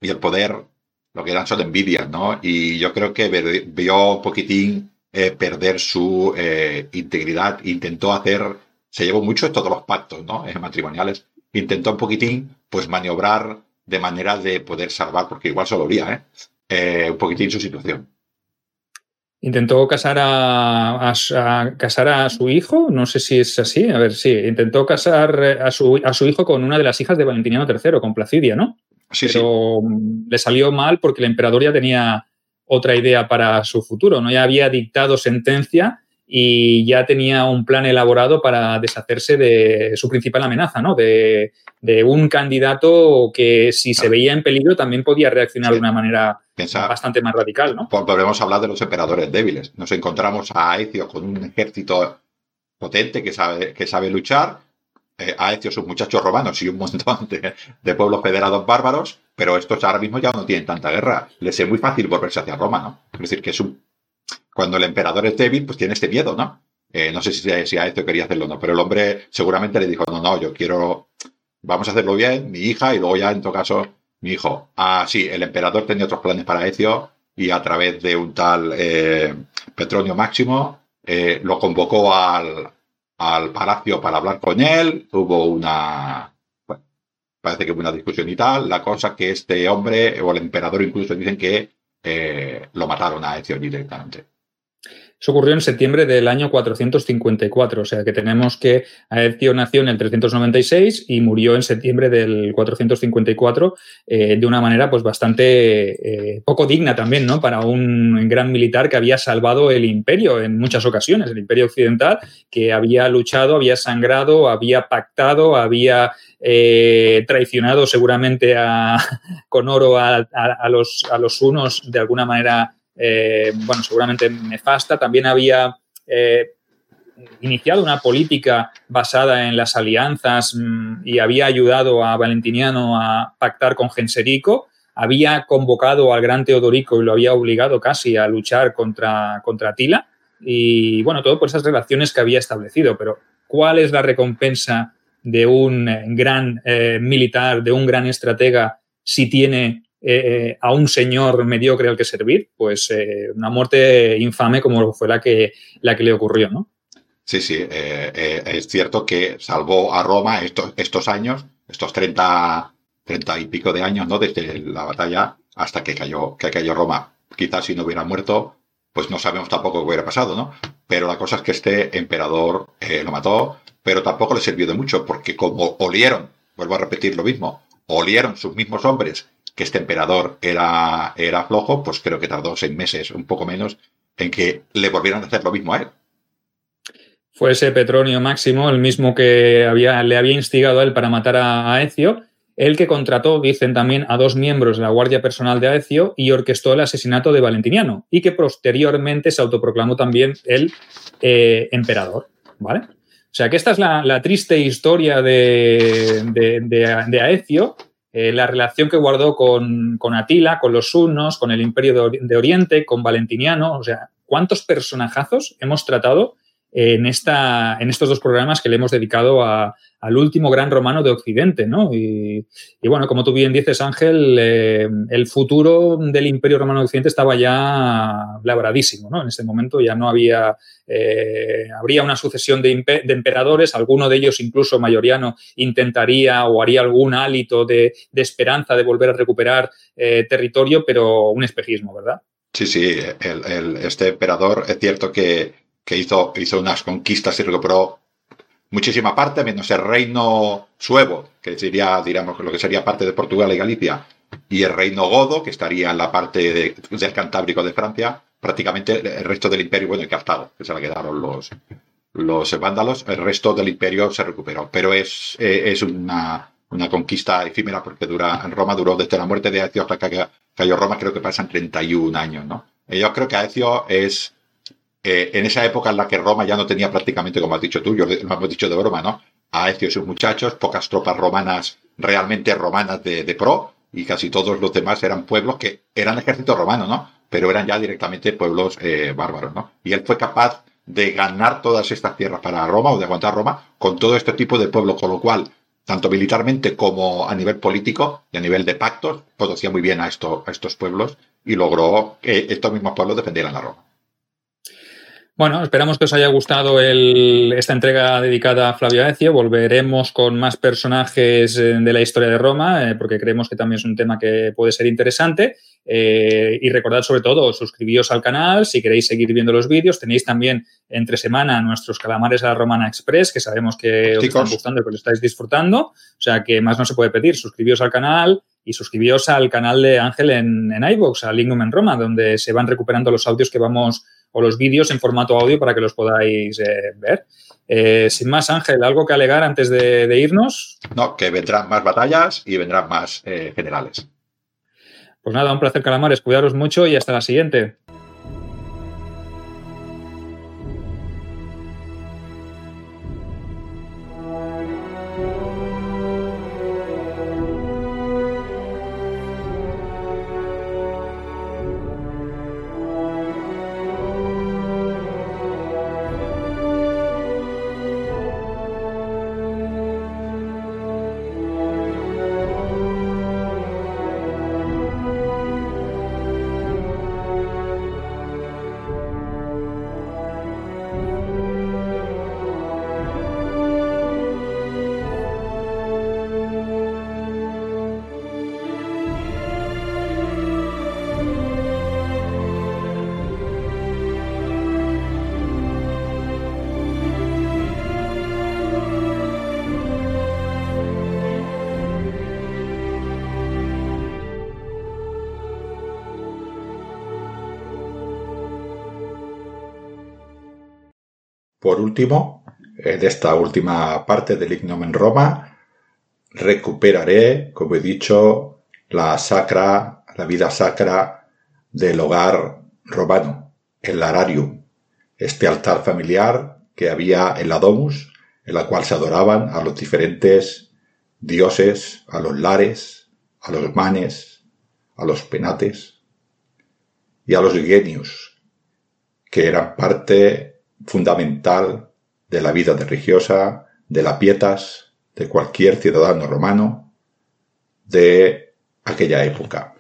y el poder lo que eran son envidias, ¿no? Y yo creo que vio un poquitín eh, perder su eh, integridad, intentó hacer, se llevó mucho todos los pactos, ¿no? matrimoniales, intentó un poquitín, pues maniobrar de manera de poder salvar, porque igual solo haría, ¿eh? un poquitín su situación. Intentó casar a, casar a su hijo, no sé si es así, a ver, sí, intentó casar a su, a su hijo con una de las hijas de Valentiniano III, con Placidia, ¿no? Sí, Pero le salió mal porque el emperador ya tenía otra idea para su futuro, ¿no? Ya había dictado sentencia y ya tenía un plan elaborado para deshacerse de su principal amenaza, ¿no? De, un candidato que si se veía en peligro también podía reaccionar de una manera bastante más radical, ¿no? Pues volvemos a hablar de los emperadores débiles. Nos encontramos a Aecio con un ejército potente que sabe, que sabe luchar, eh, Aecio sus muchachos romanos y un montón de, pueblos federados bárbaros, pero estos ahora mismo ya no tienen tanta guerra. Les es muy fácil volverse hacia Roma, ¿no? Es decir, que es un cuando el emperador es débil, pues tiene este miedo, ¿no? Eh, no sé si, si a esto quería hacerlo o no, pero el hombre seguramente le dijo, no, no, yo quiero, vamos a hacerlo bien, mi hija, y luego ya en todo caso, mi hijo. Ah, sí, el emperador tenía otros planes para Ezio y a través de un tal eh, Petronio Máximo eh, lo convocó al, al palacio para hablar con él, hubo una, parece que hubo una discusión y tal, la cosa que este hombre o el emperador incluso dicen que lo mataron a Ezio directamente. Eso ocurrió en septiembre del año 454, o sea que tenemos que Aecio nació en el 396 y murió en septiembre del 454 eh, de una manera pues bastante eh, poco digna también, ¿no? Para un gran militar que había salvado el imperio en muchas ocasiones, el imperio occidental, que había luchado, había sangrado, había pactado, había eh, traicionado seguramente con oro a los unos de alguna manera eh, bueno, seguramente nefasta. También había eh, iniciado una política basada en las alianzas mm, y había ayudado a Valentiniano a pactar con Genserico. Había convocado al gran Teodorico y lo había obligado casi a luchar contra, contra Tila. Y bueno, todo por esas relaciones que había establecido. Pero, ¿cuál es la recompensa de un gran eh, militar, de un gran estratega, si tiene eh, a un señor mediocre al que servir, pues eh, una muerte infame como fue la que, la que le ocurrió, ¿no? Sí, sí, eh, es cierto que salvó a Roma estos, estos años, estos 30, 30 y pico de años, ¿no? Desde la batalla hasta que cayó, que cayó Roma. Quizás si no hubiera muerto, pues no sabemos tampoco qué hubiera pasado, ¿no? Pero la cosa es que este emperador lo mató, pero tampoco le sirvió de mucho, porque como olieron, vuelvo a repetir lo mismo, olieron sus mismos hombres que este emperador era, era flojo, pues creo que tardó seis meses, un poco menos, en que le volvieran a hacer lo mismo a él. Fue ese Petronio Máximo, el mismo que había, le había instigado a él para matar a Aecio, el que contrató, dicen también, a dos miembros de la Guardia Personal de Aecio y orquestó el asesinato de Valentiniano, y que posteriormente se autoproclamó también el eh, emperador. ¿Vale? O sea que esta es la, triste historia de, de, de Aecio, eh, la relación que guardó con, Atila, con los hunos, con el Imperio de, Oriente, con Valentiniano, o sea, ¿cuántos personajazos hemos tratado en, esta, en estos dos programas que le hemos dedicado al último gran romano de Occidente, ¿no? Y, bueno, como tú bien dices, Ángel, eh, el futuro del Imperio Romano de Occidente estaba ya labradísimo, ¿no? En ese momento ya no había, eh, habría una sucesión de, emperadores, alguno de ellos, incluso Mayoriano, intentaría o haría algún hálito de, esperanza de volver a recuperar eh, territorio, pero un espejismo, ¿verdad? Sí, sí, este emperador es cierto que que hizo, hizo unas conquistas y recuperó muchísima parte, menos el reino suevo, que sería, digamos, lo que sería parte de Portugal y Galicia, y el reino godo, que estaría en la parte del Cantábrico de Francia, prácticamente el resto del imperio, bueno, y Cartago, que se le quedaron los, los vándalos, el resto del imperio se recuperó. Pero es, eh, es una, una conquista efímera porque dura, en Roma duró desde la muerte de Aecio hasta que cayó Roma, creo que pasan 31 años, ¿no? yo creo que Aecio es eh, en esa época en la que Roma ya no tenía prácticamente, como has dicho tú, yo lo hemos dicho de broma, ¿no? A Ezio y sus muchachos, pocas tropas romanas, realmente romanas de, pro, y casi todos los demás eran pueblos que eran ejércitos romanos, ¿no? Pero eran ya directamente pueblos eh, bárbaros, ¿no? Y él fue capaz de ganar todas estas tierras para Roma o de aguantar Roma con todo este tipo de pueblos, con lo cual, tanto militarmente como a nivel político y a nivel de pactos, conocía muy bien a, a estos pueblos y logró que estos mismos pueblos defendieran a Roma. Bueno, esperamos que os haya gustado esta entrega dedicada a Flavio Aecio. Volveremos con más personajes eh, de la historia de Roma, eh, porque creemos que también es un tema que puede ser interesante. Eh, y recordad sobre todo, suscribíos al canal si queréis seguir viendo los vídeos. Tenéis también entre semana nuestros calamares a la Romana Express, que sabemos que os están gustando y que lo estáis disfrutando. O sea que más no se puede pedir. Suscribíos al canal y suscribíos al canal de Ángel en, en iVoox, al Lignum en Roma, donde se van recuperando los audios que vamos o los vídeos en formato audio para que los podáis eh, ver. Eh, sin más, Ángel, ¿algo que alegar antes de, irnos? No, que vendrán más batallas y vendrán más eh, generales. Pues nada, un placer, Calamares. Cuidaros mucho y hasta la siguiente. Último, en esta última parte del Ignum en Roma, recuperaré, como he dicho, la sacra, la vida sacra del hogar romano, el lararium, este altar familiar que había en la domus, en la cual se adoraban a los diferentes dioses, a los lares, a los manes, a los penates y a los genius, que eran parte fundamental de la vida religiosa, de la pietas, de cualquier ciudadano romano de aquella época.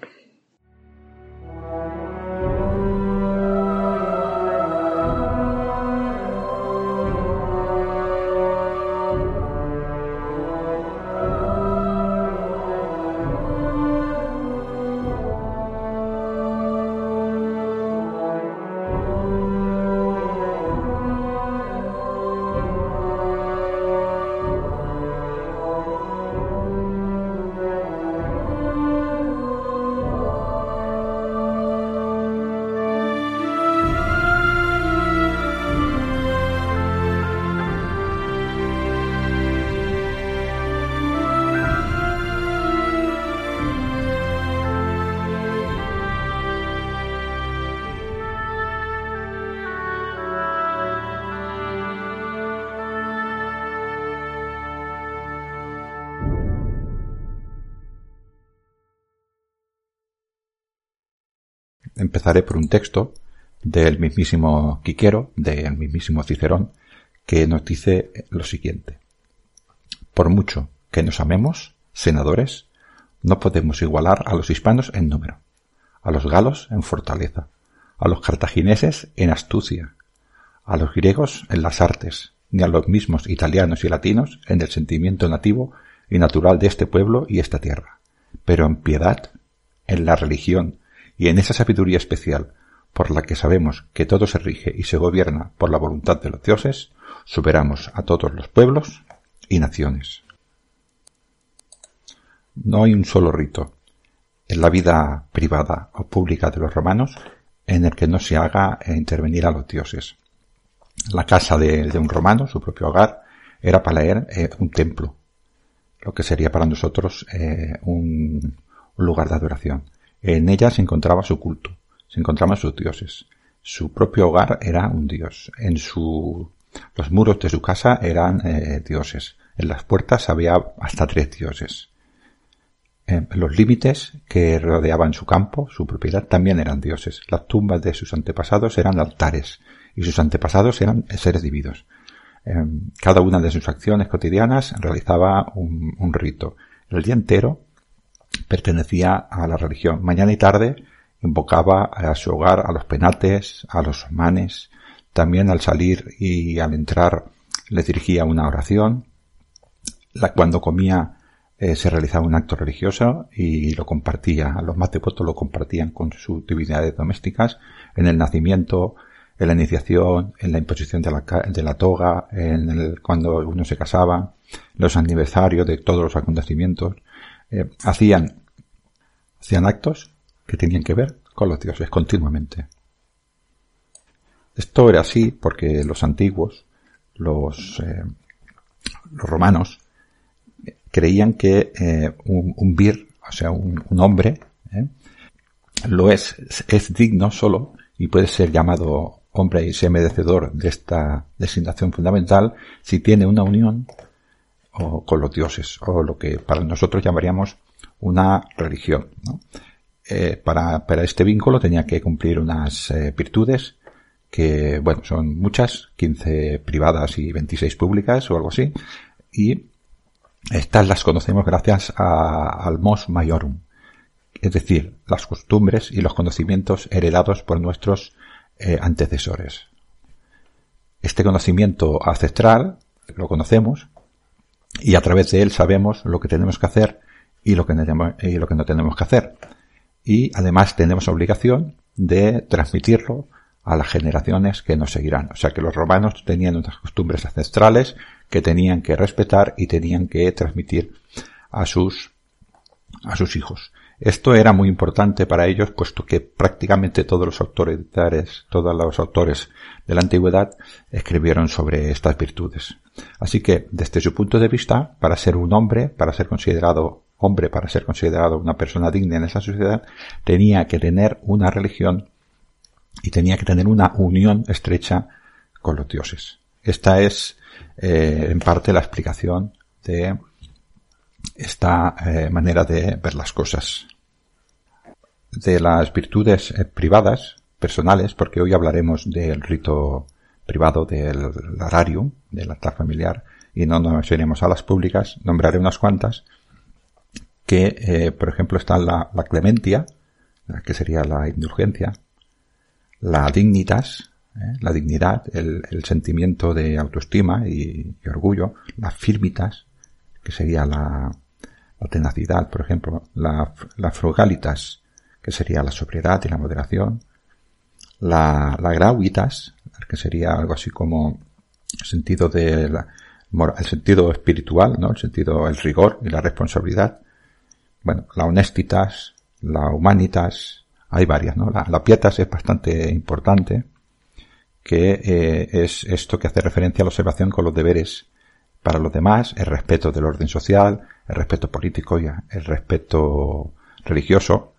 Empezaré por un texto del mismísimo Quiquero, del mismísimo Cicerón, que nos dice lo siguiente. Por mucho que nos amemos, senadores, no podemos igualar a los hispanos en número, a los galos en fortaleza, a los cartagineses en astucia, a los griegos en las artes, ni a los mismos italianos y latinos en el sentimiento nativo y natural de este pueblo y esta tierra, pero en piedad, en la religión, y en esa sabiduría especial por la que sabemos que todo se rige y se gobierna por la voluntad de los dioses, superamos a todos los pueblos y naciones. No hay un solo rito en la vida privada o pública de los romanos en el que no se haga intervenir a los dioses. La casa de, un romano, su propio hogar, era para él eh, un templo, lo que sería para nosotros eh, un lugar de adoración. En ella se encontraba su culto, se encontraban sus dioses. Su propio hogar era un dios. En su, los muros de su casa eran eh, dioses. En las puertas había hasta tres dioses. En los límites que rodeaban su campo, su propiedad, también eran dioses. Las tumbas de sus antepasados eran altares y sus antepasados eran seres divinos. cada una de sus acciones cotidianas realizaba un rito. El día entero pertenecía a la religión. Mañana y tarde invocaba a su hogar a los penates, a los manes, también al salir y al entrar le dirigía una oración. La, cuando comía eh, se realizaba un acto religioso y lo compartía. Los más devotos lo compartían con sus divinidades domésticas en el nacimiento, en la iniciación, en la imposición de la, de la toga, en el, cuando uno se casaba, los aniversarios de todos los acontecimientos. Eh, hacían, hacían actos que tenían que ver con los dioses continuamente. Esto era así porque los antiguos, los, eh, los romanos, creían que eh, un, vir, o sea, un, hombre, lo es, es digno solo y puede ser llamado hombre y ser merecedor de esta designación fundamental si tiene una unión o con los dioses, o lo que para nosotros llamaríamos una religión. Eh, para, para, este vínculo tenía que cumplir unas eh, virtudes que, bueno, son muchas, 15 privadas y 26 públicas o algo así, y estas las conocemos gracias al mos maiorum, es decir, las costumbres y los conocimientos heredados por nuestros eh, antecesores. Este conocimiento ancestral lo conocemos y a través de él sabemos lo que tenemos que hacer y lo que, y lo que no tenemos que hacer. Y además tenemos obligación de transmitirlo a las generaciones que nos seguirán. O sea que los romanos tenían unas costumbres ancestrales que tenían que respetar y tenían que transmitir a sus, a sus hijos. Esto era muy importante para ellos, puesto que prácticamente todos los autores, todos los autores de la antigüedad escribieron sobre estas virtudes. Así que, desde su punto de vista, para ser un hombre, para ser considerado hombre, para ser considerado una persona digna en esa sociedad, tenía que tener una religión y tenía que tener una unión estrecha con los dioses. Esta es, eh, en parte, la explicación de esta eh, manera de ver las cosas. De las virtudes eh, privadas, personales, porque hoy hablaremos del rito privado del lararium, del altar familiar, y no nos iremos a las públicas, nombraré unas cuantas, que, eh, por ejemplo, está la, clementia, que sería la indulgencia, la dignitas, la dignidad, el, sentimiento de autoestima y, orgullo, la firmitas, que sería la, la tenacidad, por ejemplo, la, la, frugalitas, que sería la sobriedad y la moderación, la, la grauitas, que sería algo así como el sentido de la, el sentido espiritual, ¿no? El sentido, el rigor y la responsabilidad. Bueno, la honestitas, la humanitas, hay varias, ¿no? La, la pietas es bastante importante, que eh, es esto que hace referencia a la observación con los deberes para los demás, el respeto del orden social, el respeto político y el respeto religioso.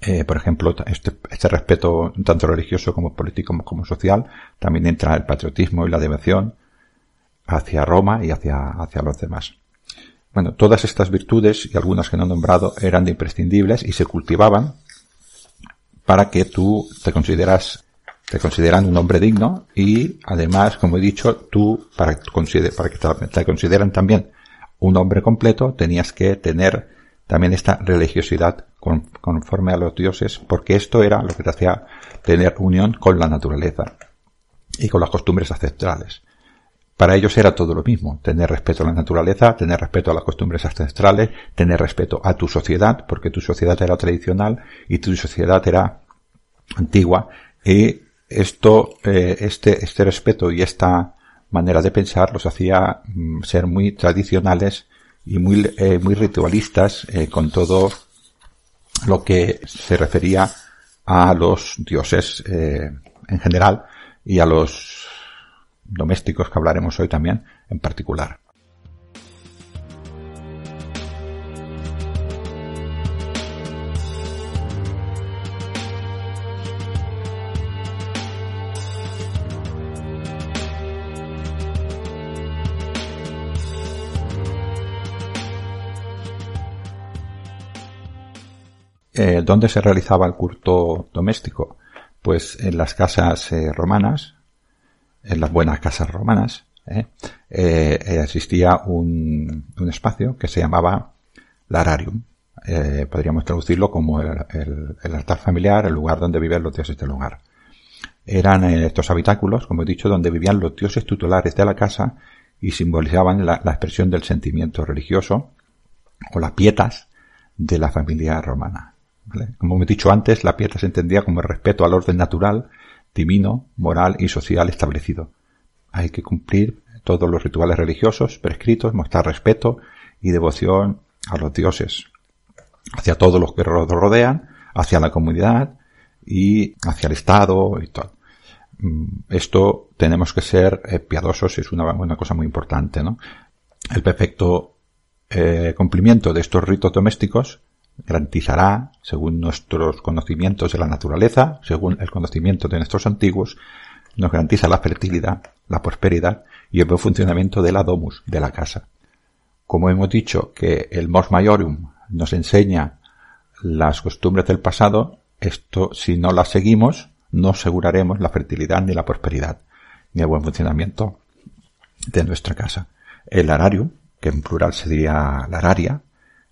Eh, por ejemplo, este, este, respeto tanto religioso como político como, social, también entra el patriotismo y la devoción hacia Roma y hacia, hacia los demás. Bueno, todas estas virtudes y algunas que no he nombrado eran imprescindibles y se cultivaban para que tú te consideras te consideran un hombre digno y además, como he dicho, tú, para, para que te, consideran también un hombre completo, tenías que tener también esta religiosidad conforme a los dioses, porque esto era lo que te hacía tener unión con la naturaleza y con las costumbres ancestrales. Para ellos era todo lo mismo, tener respeto a la naturaleza, tener respeto a las costumbres ancestrales, tener respeto a tu sociedad, porque tu sociedad era tradicional y tu sociedad era antigua, y esto, eh, este, este respeto y esta manera de pensar los hacía mm, ser muy tradicionales y muy, eh, muy ritualistas eh, con todo lo que se refería a los dioses en general y a los domésticos que hablaremos hoy también en particular. Eh, ¿Dónde se realizaba el culto doméstico? Pues en las casas eh, romanas, en las buenas casas romanas, eh, existía un, espacio que se llamaba lararium. podríamos traducirlo como el, altar familiar, el lugar donde viven los dioses del hogar. Eran estos habitáculos, como he dicho, donde vivían los dioses tutelares de la casa y simbolizaban la, la expresión del sentimiento religioso o las pietas de la familia romana. Como he dicho antes, la piedra se entendía como el respeto al orden natural, divino, moral y social establecido. Hay que cumplir todos los rituales religiosos prescritos, mostrar respeto y devoción a los dioses, hacia todos los que los rodean, hacia la comunidad y hacia el Estado y todo. Mm, esto tenemos que ser eh, piadosos, es una, una cosa muy importante, ¿no? El perfecto eh, cumplimiento de estos ritos domésticos garantizará, según nuestros conocimientos de la naturaleza, según el conocimiento de nuestros antiguos, nos garantiza la fertilidad, la prosperidad y el buen funcionamiento de la domus, de la casa. Como hemos dicho que el mos maiorum nos enseña las costumbres del pasado, esto si no las seguimos, no aseguraremos la fertilidad ni la prosperidad, ni el buen funcionamiento de nuestra casa. El lararium, que en plural se diría lararia,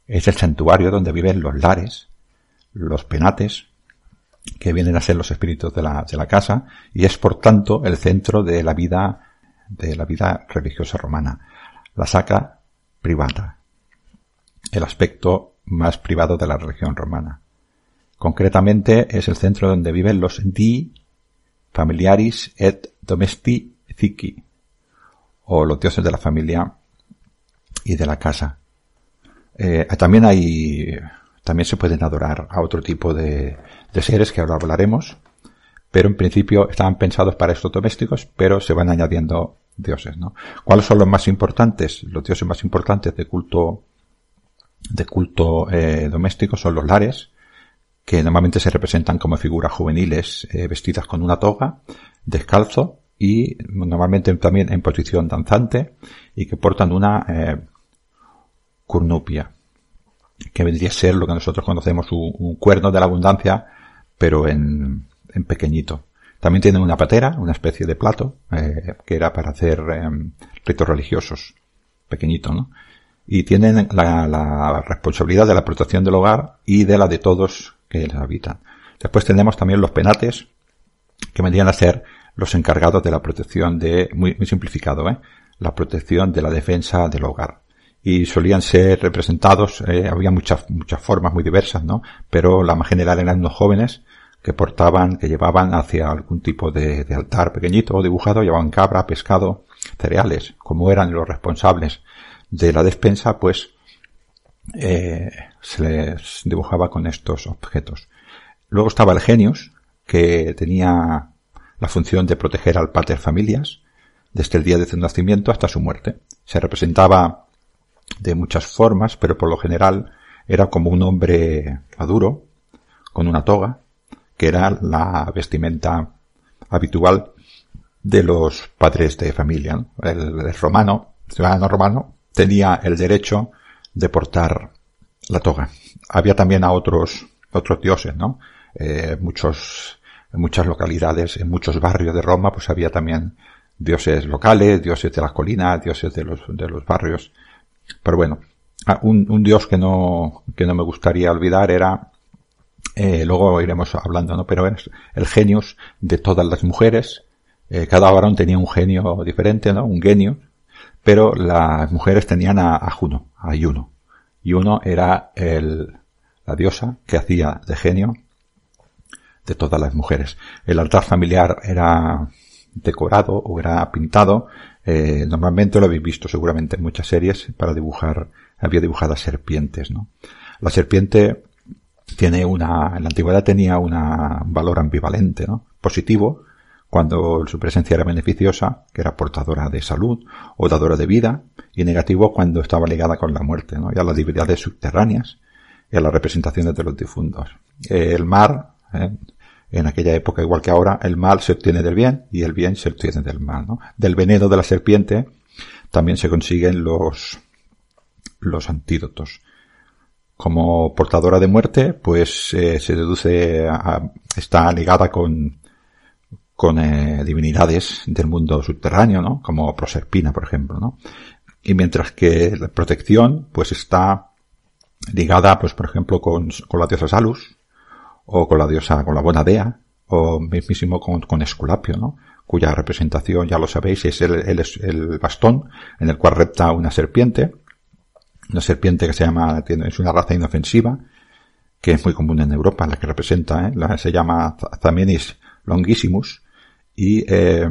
es el santuario donde viven los lares, los penates, que vienen a ser los espíritus de la, de la casa, y es por tanto el centro de la vida, de la vida religiosa romana. La saca privada. El aspecto más privado de la religión romana. Concretamente es el centro donde viven los di familiaris et domestici, o los dioses de la familia y de la casa. Eh, también hay También se pueden adorar a otro tipo de, de seres que ahora hablaremos, pero en principio estaban pensados para estos domésticos, pero se van añadiendo dioses, ¿no? ¿Cuáles son los más importantes? Los dioses más importantes de culto de culto eh, doméstico son los lares, que normalmente se representan como figuras juveniles eh, vestidas con una toga, descalzo y normalmente también en posición danzante y que portan una curnupia, que vendría a ser lo que nosotros conocemos un, cuerno de la abundancia, pero en, en, pequeñito. También tienen una patera, una especie de plato, eh, que era para hacer em, ritos religiosos, pequeñito, ¿no? Y tienen la, la responsabilidad de la protección del hogar y de la de todos que les habitan. Después tenemos también los penates, que vendrían a ser los encargados de la protección de, muy, muy simplificado, ¿eh? la protección de la defensa del hogar. Y solían ser representados, eh, había muchas, muchas formas muy diversas, ¿no? Pero la más general eran unos jóvenes que portaban, que llevaban hacia algún tipo de, altar pequeñito o dibujado, llevaban cabra, pescado, cereales. Como eran los responsables de la despensa, pues eh, se les dibujaba con estos objetos. Luego estaba el genius, que tenía la función de proteger al pater familias desde el día de su nacimiento hasta su muerte. Se representaba de muchas formas, pero por lo general era como un hombre maduro, con una toga, que era la vestimenta habitual de los padres de familia. El, romano, el ciudadano romano, tenía el derecho de portar la toga. Había también a otros, otros dioses, ¿no? Eh, muchos en muchas localidades, en muchos barrios de Roma, pues había también dioses locales, dioses de las colinas, dioses de los, de los barrios. Pero bueno, ah, un, dios que no, que no me gustaría olvidar era, eh, luego iremos hablando, ¿no? Pero es el genius de todas las mujeres. Eh, cada varón tenía un genio diferente, ¿no? Un genio. Pero las mujeres tenían a, a Juno, a Juno. Y uno era el, la diosa que hacía de genio de todas las mujeres. El altar familiar era decorado o era pintado. Eh, normalmente lo habéis visto seguramente en muchas series para dibujar, había dibujadas serpientes, ¿no? La serpiente tiene una, en la antigüedad tenía una, un valor ambivalente, ¿no? Positivo, cuando su presencia era beneficiosa, que era portadora de salud o dadora de vida, y negativo cuando estaba ligada con la muerte, ¿no? y a las divinidades subterráneas y a las representaciones de los difuntos. el mar, ¿eh? En aquella época, igual que ahora, el mal se obtiene del bien y el bien se obtiene del mal. ¿no? Del veneno de la serpiente también se consiguen los, los antídotos. Como portadora de muerte, pues eh, se deduce, a, está ligada con, con eh, divinidades del mundo subterráneo, ¿no? Como Proserpina, por ejemplo, ¿no? Y mientras que la protección, pues está ligada, pues por ejemplo, con, con la diosa Salus, o con la diosa, con la buena dea, o mismísimo con, con Esculapio, ¿no? cuya representación, ya lo sabéis, es el, el, el, bastón en el cual repta una serpiente, una serpiente que se llama, es una raza inofensiva, que es muy común en Europa, la que representa, ¿eh? se llama Zamenis longissimus, y eh,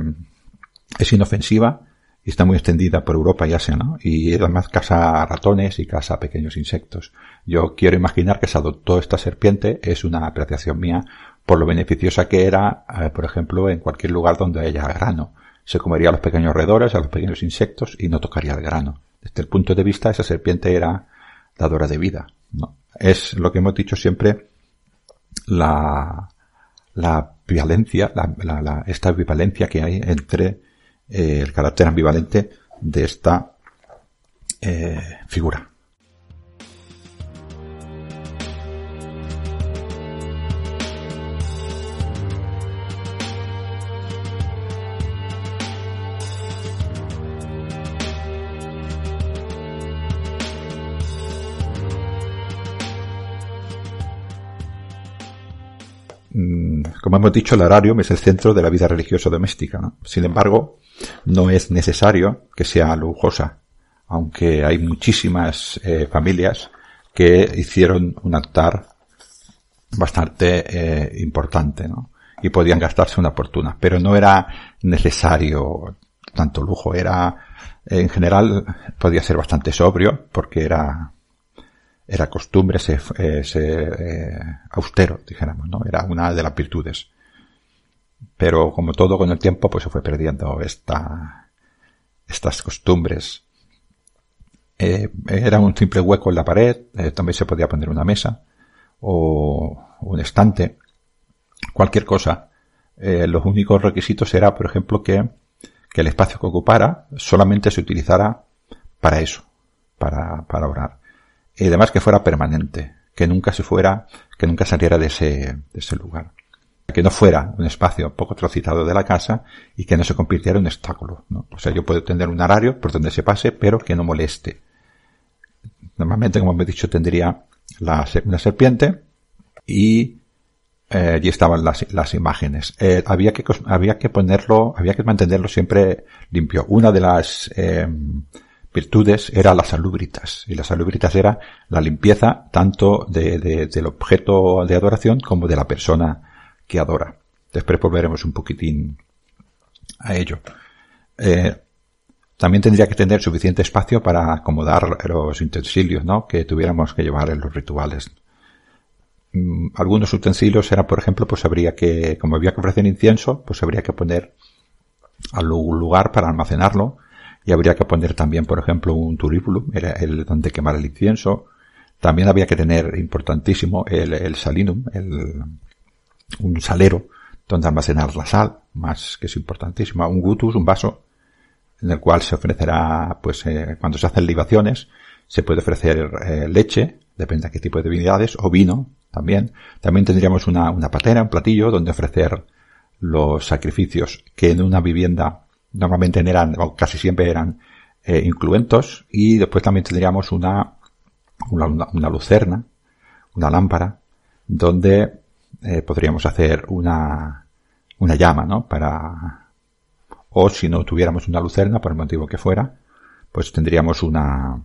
es inofensiva, y está muy extendida por Europa y Asia, ¿no? Y además caza ratones y caza pequeños insectos. Yo quiero imaginar que se adoptó esta serpiente, es una apreciación mía, por lo beneficiosa que era, eh, por ejemplo, en cualquier lugar donde haya grano. Se comería a los pequeños roedores, a los pequeños insectos y no tocaría el grano. Desde el punto de vista, esa serpiente era dadora de vida, ¿no? Es lo que hemos dicho siempre, la, la violencia, la, la, la, esta vivalencia que hay entre eh, el carácter ambivalente de esta eh, figura. Como hemos dicho, el horario es el centro de la vida religiosa doméstica. Sin embargo, no es necesario que sea lujosa, aunque hay muchísimas eh, familias que hicieron un altar bastante eh, importante, ¿no? Y podían gastarse una fortuna, pero no era necesario tanto lujo, era en general podía ser bastante sobrio porque era era costumbre, se, eh, austero, dijéramos, ¿no? Era una de las virtudes. Pero como todo con el tiempo, pues se fue perdiendo esta, estas costumbres. Eh, era un simple hueco en la pared, eh, también se podía poner una mesa o un estante, cualquier cosa. los únicos requisitos era, por ejemplo, que, que el espacio que ocupara solamente se utilizara para eso, para, para orar y además que fuera permanente, que nunca se fuera, que nunca saliera de ese, de ese lugar. Que no fuera un espacio poco trocitado de la casa y que no se convirtiera en un obstáculo. ¿no? O sea, yo puedo tener un horario por donde se pase, pero que no moleste. Normalmente, como me he dicho, tendría la, una serpiente y eh, allí estaban las, las imágenes. Eh, había que había que ponerlo, había que mantenerlo siempre limpio. Una de las eh, virtudes era la salubritas. Y la salubritas era la limpieza tanto de, del objeto de adoración como de la persona que adora. Después volveremos un poquitín a ello. Eh, también tendría que tener suficiente espacio para acomodar los utensilios, ¿no? Que tuviéramos que llevar en los rituales. Mm, algunos utensilios eran, por ejemplo, pues habría que, como había que ofrecer incienso, pues habría que poner algún lugar para almacenarlo y habría que poner también, por ejemplo, un turíbulum, era el donde quemar el incienso. También había que tener, importantísimo, el, el salinum, el, un salero donde almacenar la sal, más que es importantísimo. Un gutus, un vaso, en el cual se ofrecerá, pues, eh, cuando se hacen libaciones, se puede ofrecer eh, leche, depende de qué tipo de divinidades, o vino, también. También tendríamos una, una patera, un platillo, donde ofrecer los sacrificios que en una vivienda normalmente eran, o casi siempre eran eh, incluentos, y después también tendríamos una, una, una lucerna, una lámpara, donde eh, podríamos hacer una, una llama, ¿no? Para, o si no tuviéramos una lucerna, por el motivo que fuera, pues tendríamos una,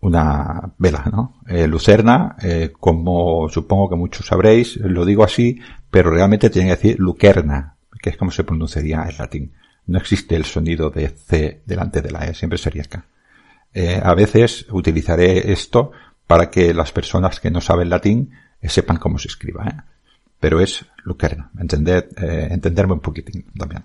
una vela, ¿no? Eh, lucerna, eh, como supongo que muchos sabréis, lo digo así, pero realmente tiene que decir lucerna, que es como se pronunciaría en latín no existe el sonido de C delante de la E, siempre sería K. Eh, a veces utilizaré esto para que las personas que no saben latín eh, sepan cómo se escriba, ¿eh? pero es lucerna, entender, entenderme un poquitín también.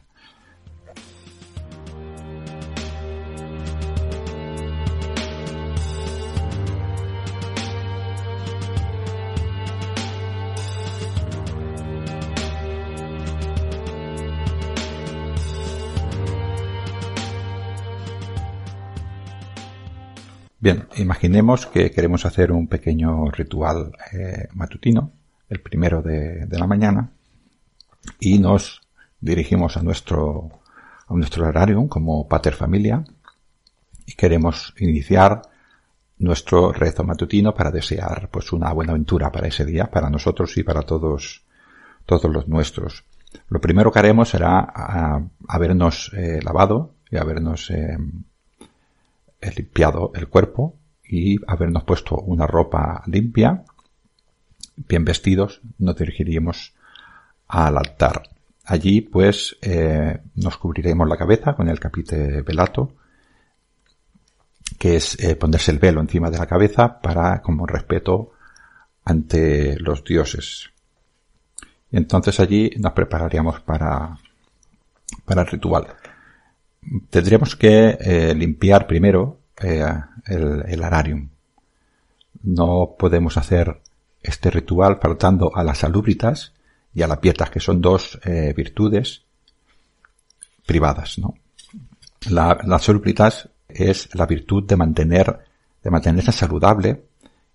Bien, imaginemos que queremos hacer un pequeño ritual eh, matutino, el primero de, la mañana, y nos dirigimos a nuestro, a nuestro horario como pater familia y queremos iniciar nuestro rezo matutino para desear pues una buena aventura para ese día, para nosotros y para todos, todos los nuestros. Lo primero que haremos será habernos eh, lavado y habernos eh, limpiado el cuerpo y habernos puesto una ropa limpia, bien vestidos, nos dirigiríamos al altar. Allí, pues, eh, nos cubriremos la cabeza con el capite velato, que es eh, ponerse el velo encima de la cabeza para, como respeto ante los dioses. Entonces allí nos prepararíamos para, para el ritual tendríamos que eh, limpiar primero eh, el, ararium. No podemos hacer este ritual faltando a las salubritas y a la pietas, que son dos eh, virtudes privadas, ¿no? La, las salubritas es la virtud de mantener, de mantenerse saludable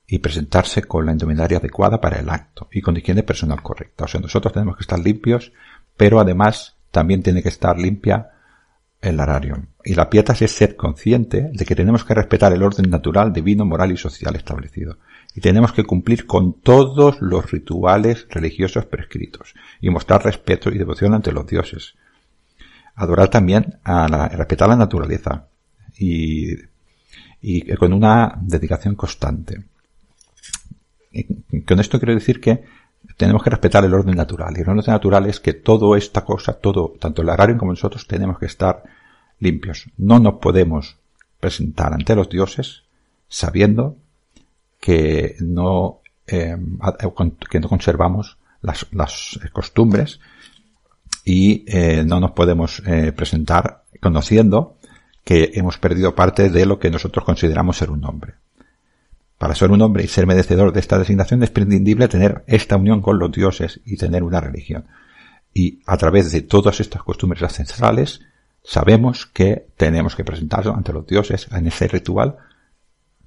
y presentarse con la indumentaria adecuada para el acto y con higiene personal correcta. O sea, nosotros tenemos que estar limpios, pero además también tiene que estar limpia el arario. Y la pietas es ser consciente de que tenemos que respetar el orden natural, divino, moral y social establecido. Y tenemos que cumplir con todos los rituales religiosos prescritos. Y mostrar respeto y devoción ante los dioses. Adorar también a la, respetar la naturaleza. Y, y con una dedicación constante. Con esto quiero decir que tenemos que respetar el orden natural. Y el orden natural es que toda esta cosa, todo, tanto el agrario como nosotros, tenemos que estar limpios. No nos podemos presentar ante los dioses sabiendo que no, eh, que no conservamos las, las costumbres y eh, no nos podemos eh, presentar conociendo que hemos perdido parte de lo que nosotros consideramos ser un hombre. Para ser un hombre y ser merecedor de esta designación es prescindible tener esta unión con los dioses y tener una religión. Y a través de todas estas costumbres ancestrales sabemos que tenemos que presentarnos ante los dioses en ese ritual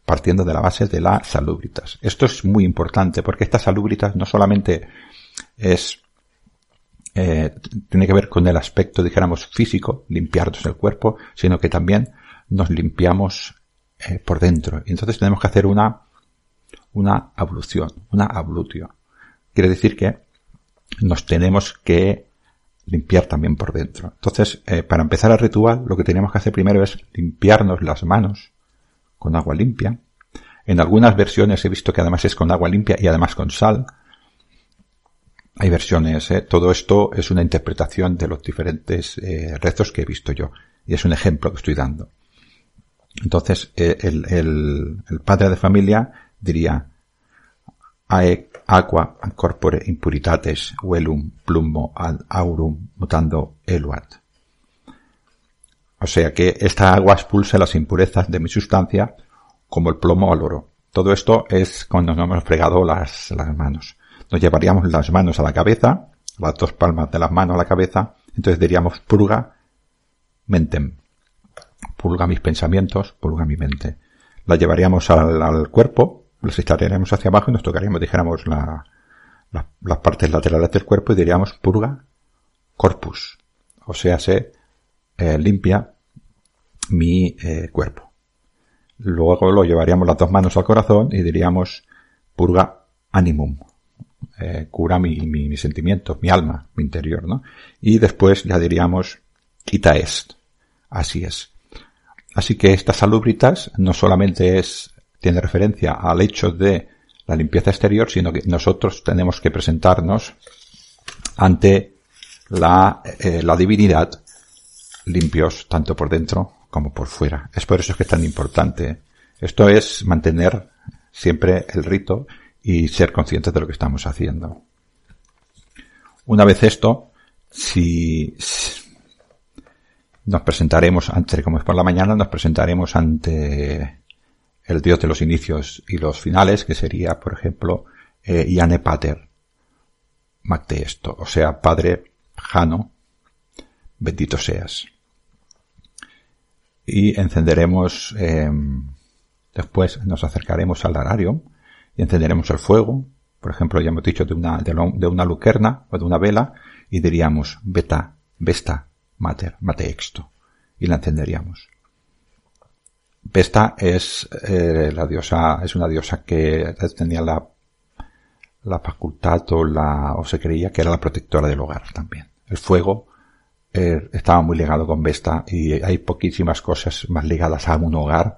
partiendo de la base de la salubritas. Esto es muy importante porque esta salubritas no solamente es eh, tiene que ver con el aspecto, dijéramos, físico, limpiarnos el cuerpo, sino que también nos limpiamos eh, por dentro. Y entonces tenemos que hacer una, una ablución, una ablutio. Quiere decir que nos tenemos que limpiar también por dentro. Entonces, eh, para empezar el ritual, lo que tenemos que hacer primero es limpiarnos las manos con agua limpia. En algunas versiones he visto que además es con agua limpia y además con sal. Hay versiones, ¿eh? todo esto es una interpretación de los diferentes eh, rezos que he visto yo. Y es un ejemplo que estoy dando. Entonces, eh, el, padre de familia diría, Ae aqua corpore impuritates velum plumbo ad aurum mutando eluat. O sea que esta agua expulsa las impurezas de mi sustancia como el plomo al oro. Todo esto es cuando nos hemos fregado las, las manos. Nos llevaríamos las manos a la cabeza, las dos palmas de las manos a la cabeza, entonces diríamos purga mentem. Purga mis pensamientos, purga mi mente. La llevaríamos al cuerpo, las estaríamos hacia abajo y nos tocaríamos, dijéramos, la, la, las partes laterales del cuerpo y diríamos purga corpus. O sea, se eh, limpia mi eh, cuerpo. Luego lo llevaríamos las dos manos al corazón y diríamos purga animum. Eh, cura mi, mi, mi, sentimiento, mi alma, mi interior, ¿no? Y después ya diríamos quita est. Así es. Así que estas salubritas no solamente es, tiene referencia al hecho de la limpieza exterior, sino que nosotros tenemos que presentarnos ante la, eh, la divinidad limpios tanto por dentro como por fuera. Es por eso que es tan importante. Esto es mantener siempre el rito y ser conscientes de lo que estamos haciendo. Una vez esto, si nos presentaremos ante, como es por la mañana, nos presentaremos ante el Dios de los inicios y los finales, que sería, por ejemplo, eh, Iane Pater, esto, o sea, Padre Jano, bendito seas y encenderemos, eh, después nos acercaremos al horario y encenderemos el fuego, por ejemplo, ya hemos dicho de una, de, una lucerna o de una vela y diríamos beta, vesta, mater, mate exto y la encenderíamos. Vesta es eh, la diosa, es una diosa que tenía la, la facultad o la, o se creía que era la protectora del hogar también. El fuego eh, estaba muy ligado con Vesta y hay poquísimas cosas más ligadas a un hogar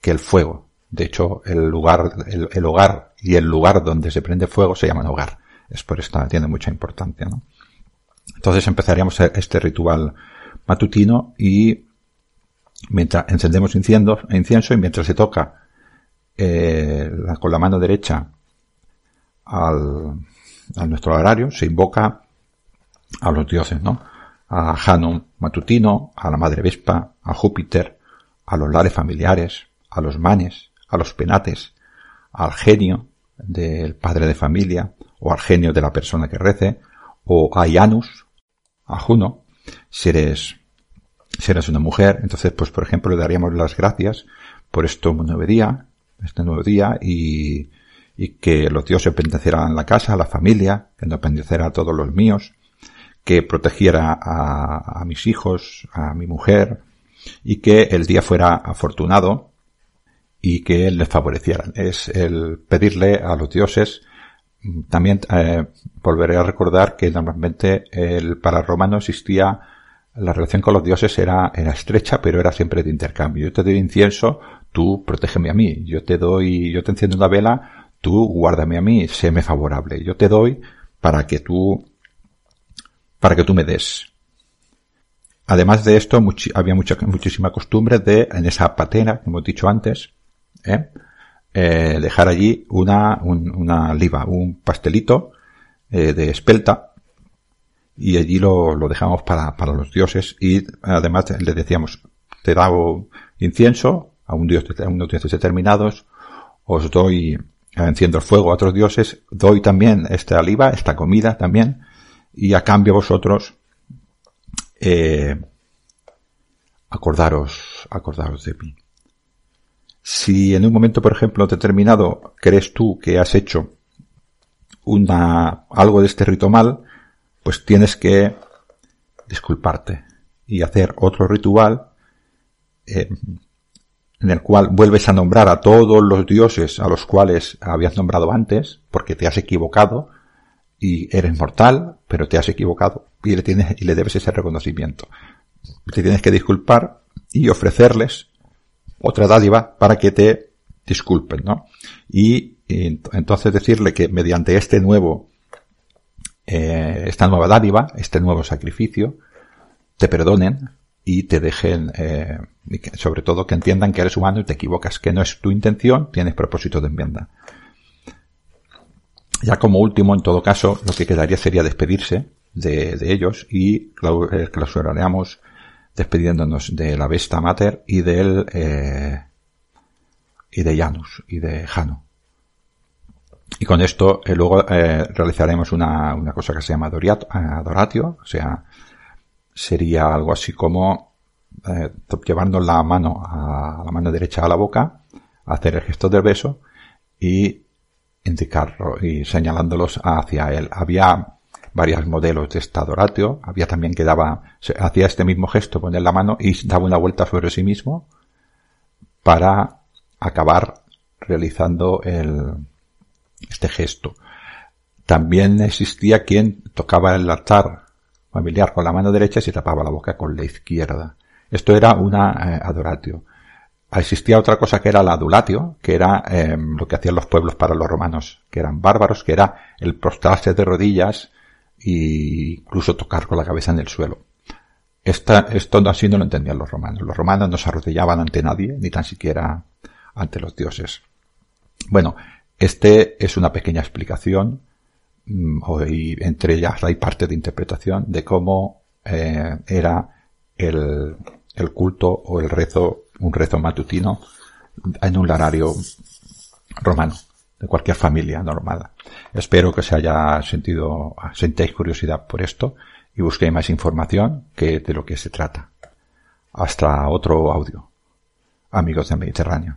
que el fuego. De hecho, el lugar, el, hogar y el lugar donde se prende fuego se llaman hogar. Es por esto, tiene mucha importancia, ¿no? Entonces empezaríamos este ritual matutino y mientras encendemos incienso, incienso y mientras se toca eh, con la mano derecha al, nuestro horario, se invoca a los dioses, ¿no? a Hanum matutino, a la Madre Vespa, a Júpiter, a los lares familiares, a los manes, a los penates, al genio del padre de familia, o al genio de la persona que rece, o a Janus, a Juno, si eres, si eres una mujer, entonces pues por ejemplo le daríamos las gracias por este nuevo día, este nuevo día y, y que los dioses bendecieran la casa, la familia, que nos bendecera a todos los míos, que protegiera a, a, mis hijos, a mi mujer, y que el día fuera afortunado y que les favorecieran. Es el pedirle a los dioses. También eh, volveré a recordar que normalmente el, para romano existía la relación con los dioses era, era estrecha, pero era siempre de intercambio. Yo te doy incienso, tú protégeme a mí. Yo te doy, yo te enciendo una vela, tú guárdame a mí, séme favorable. Yo te doy para que tú para que tú me des. Además de esto, había mucha, muchísima costumbre de, en esa patena, como hemos dicho antes, ¿eh? eh, dejar allí una, una liva, un pastelito eh, de espelta y allí lo, lo dejamos para, para los dioses y además le decíamos, te da incienso a un dios, a unos dioses determinados, os doy, enciendo el fuego a otros dioses, doy también esta oliva, esta comida también, y a cambio vosotros, eh, acordaros, acordaros de mí. Si en un momento, por ejemplo, determinado crees tú que has hecho una, algo de este rito mal, pues tienes que disculparte y hacer otro ritual eh, en el cual vuelves a nombrar a todos los dioses a los cuales habías nombrado antes, porque te has equivocado y eres mortal, pero te has equivocado y le tienes y le debes ese reconocimiento. Te tienes que disculpar y ofrecerles otra dádiva para que te disculpen, ¿no? Y, entonces decirle que mediante este nuevo, eh, esta nueva dádiva, este nuevo sacrificio, te perdonen y te dejen, eh, sobre todo que entiendan que eres humano y te equivocas, que no es tu intención, tienes propósito de enmienda. Ya como último, en todo caso, lo que quedaría sería despedirse de, ellos y eh, clausuraríamos despidiéndonos de la Vesta Mater y del eh, y de Janus y de Jano. Y con esto luego realizaremos una, una cosa que se llama adoratio, o sea, sería algo así como eh, llevando la mano a la mano derecha a la boca, hacer el gesto del beso y indicarlo y señalándolos hacia él. Había varios modelos de esta adoratio, había también que daba, hacía este mismo gesto, poner la mano y daba una vuelta sobre sí mismo para acabar realizando el, este gesto. También existía quien tocaba el altar familiar con la mano derecha y se tapaba la boca con la izquierda. Esto era una eh, adoratio. Existía otra cosa que era la adulatio, que era em, lo que hacían los pueblos para los romanos, que eran bárbaros, que era el prostrarse de rodillas e incluso tocar con la cabeza en el suelo. Esta, esto así no lo entendían los romanos. Los romanos no se arrodillaban ante nadie, ni tan siquiera ante los dioses. Bueno, este es una pequeña explicación Mm, y entre ellas hay parte de interpretación de cómo eh, era el, culto o el rezo, un rezo matutino en un horario romano, de cualquier familia normal. Espero que se haya sentido, sentéis curiosidad por esto y busquéis más información que de lo que se trata. Hasta otro audio. Amigos del Mediterráneo.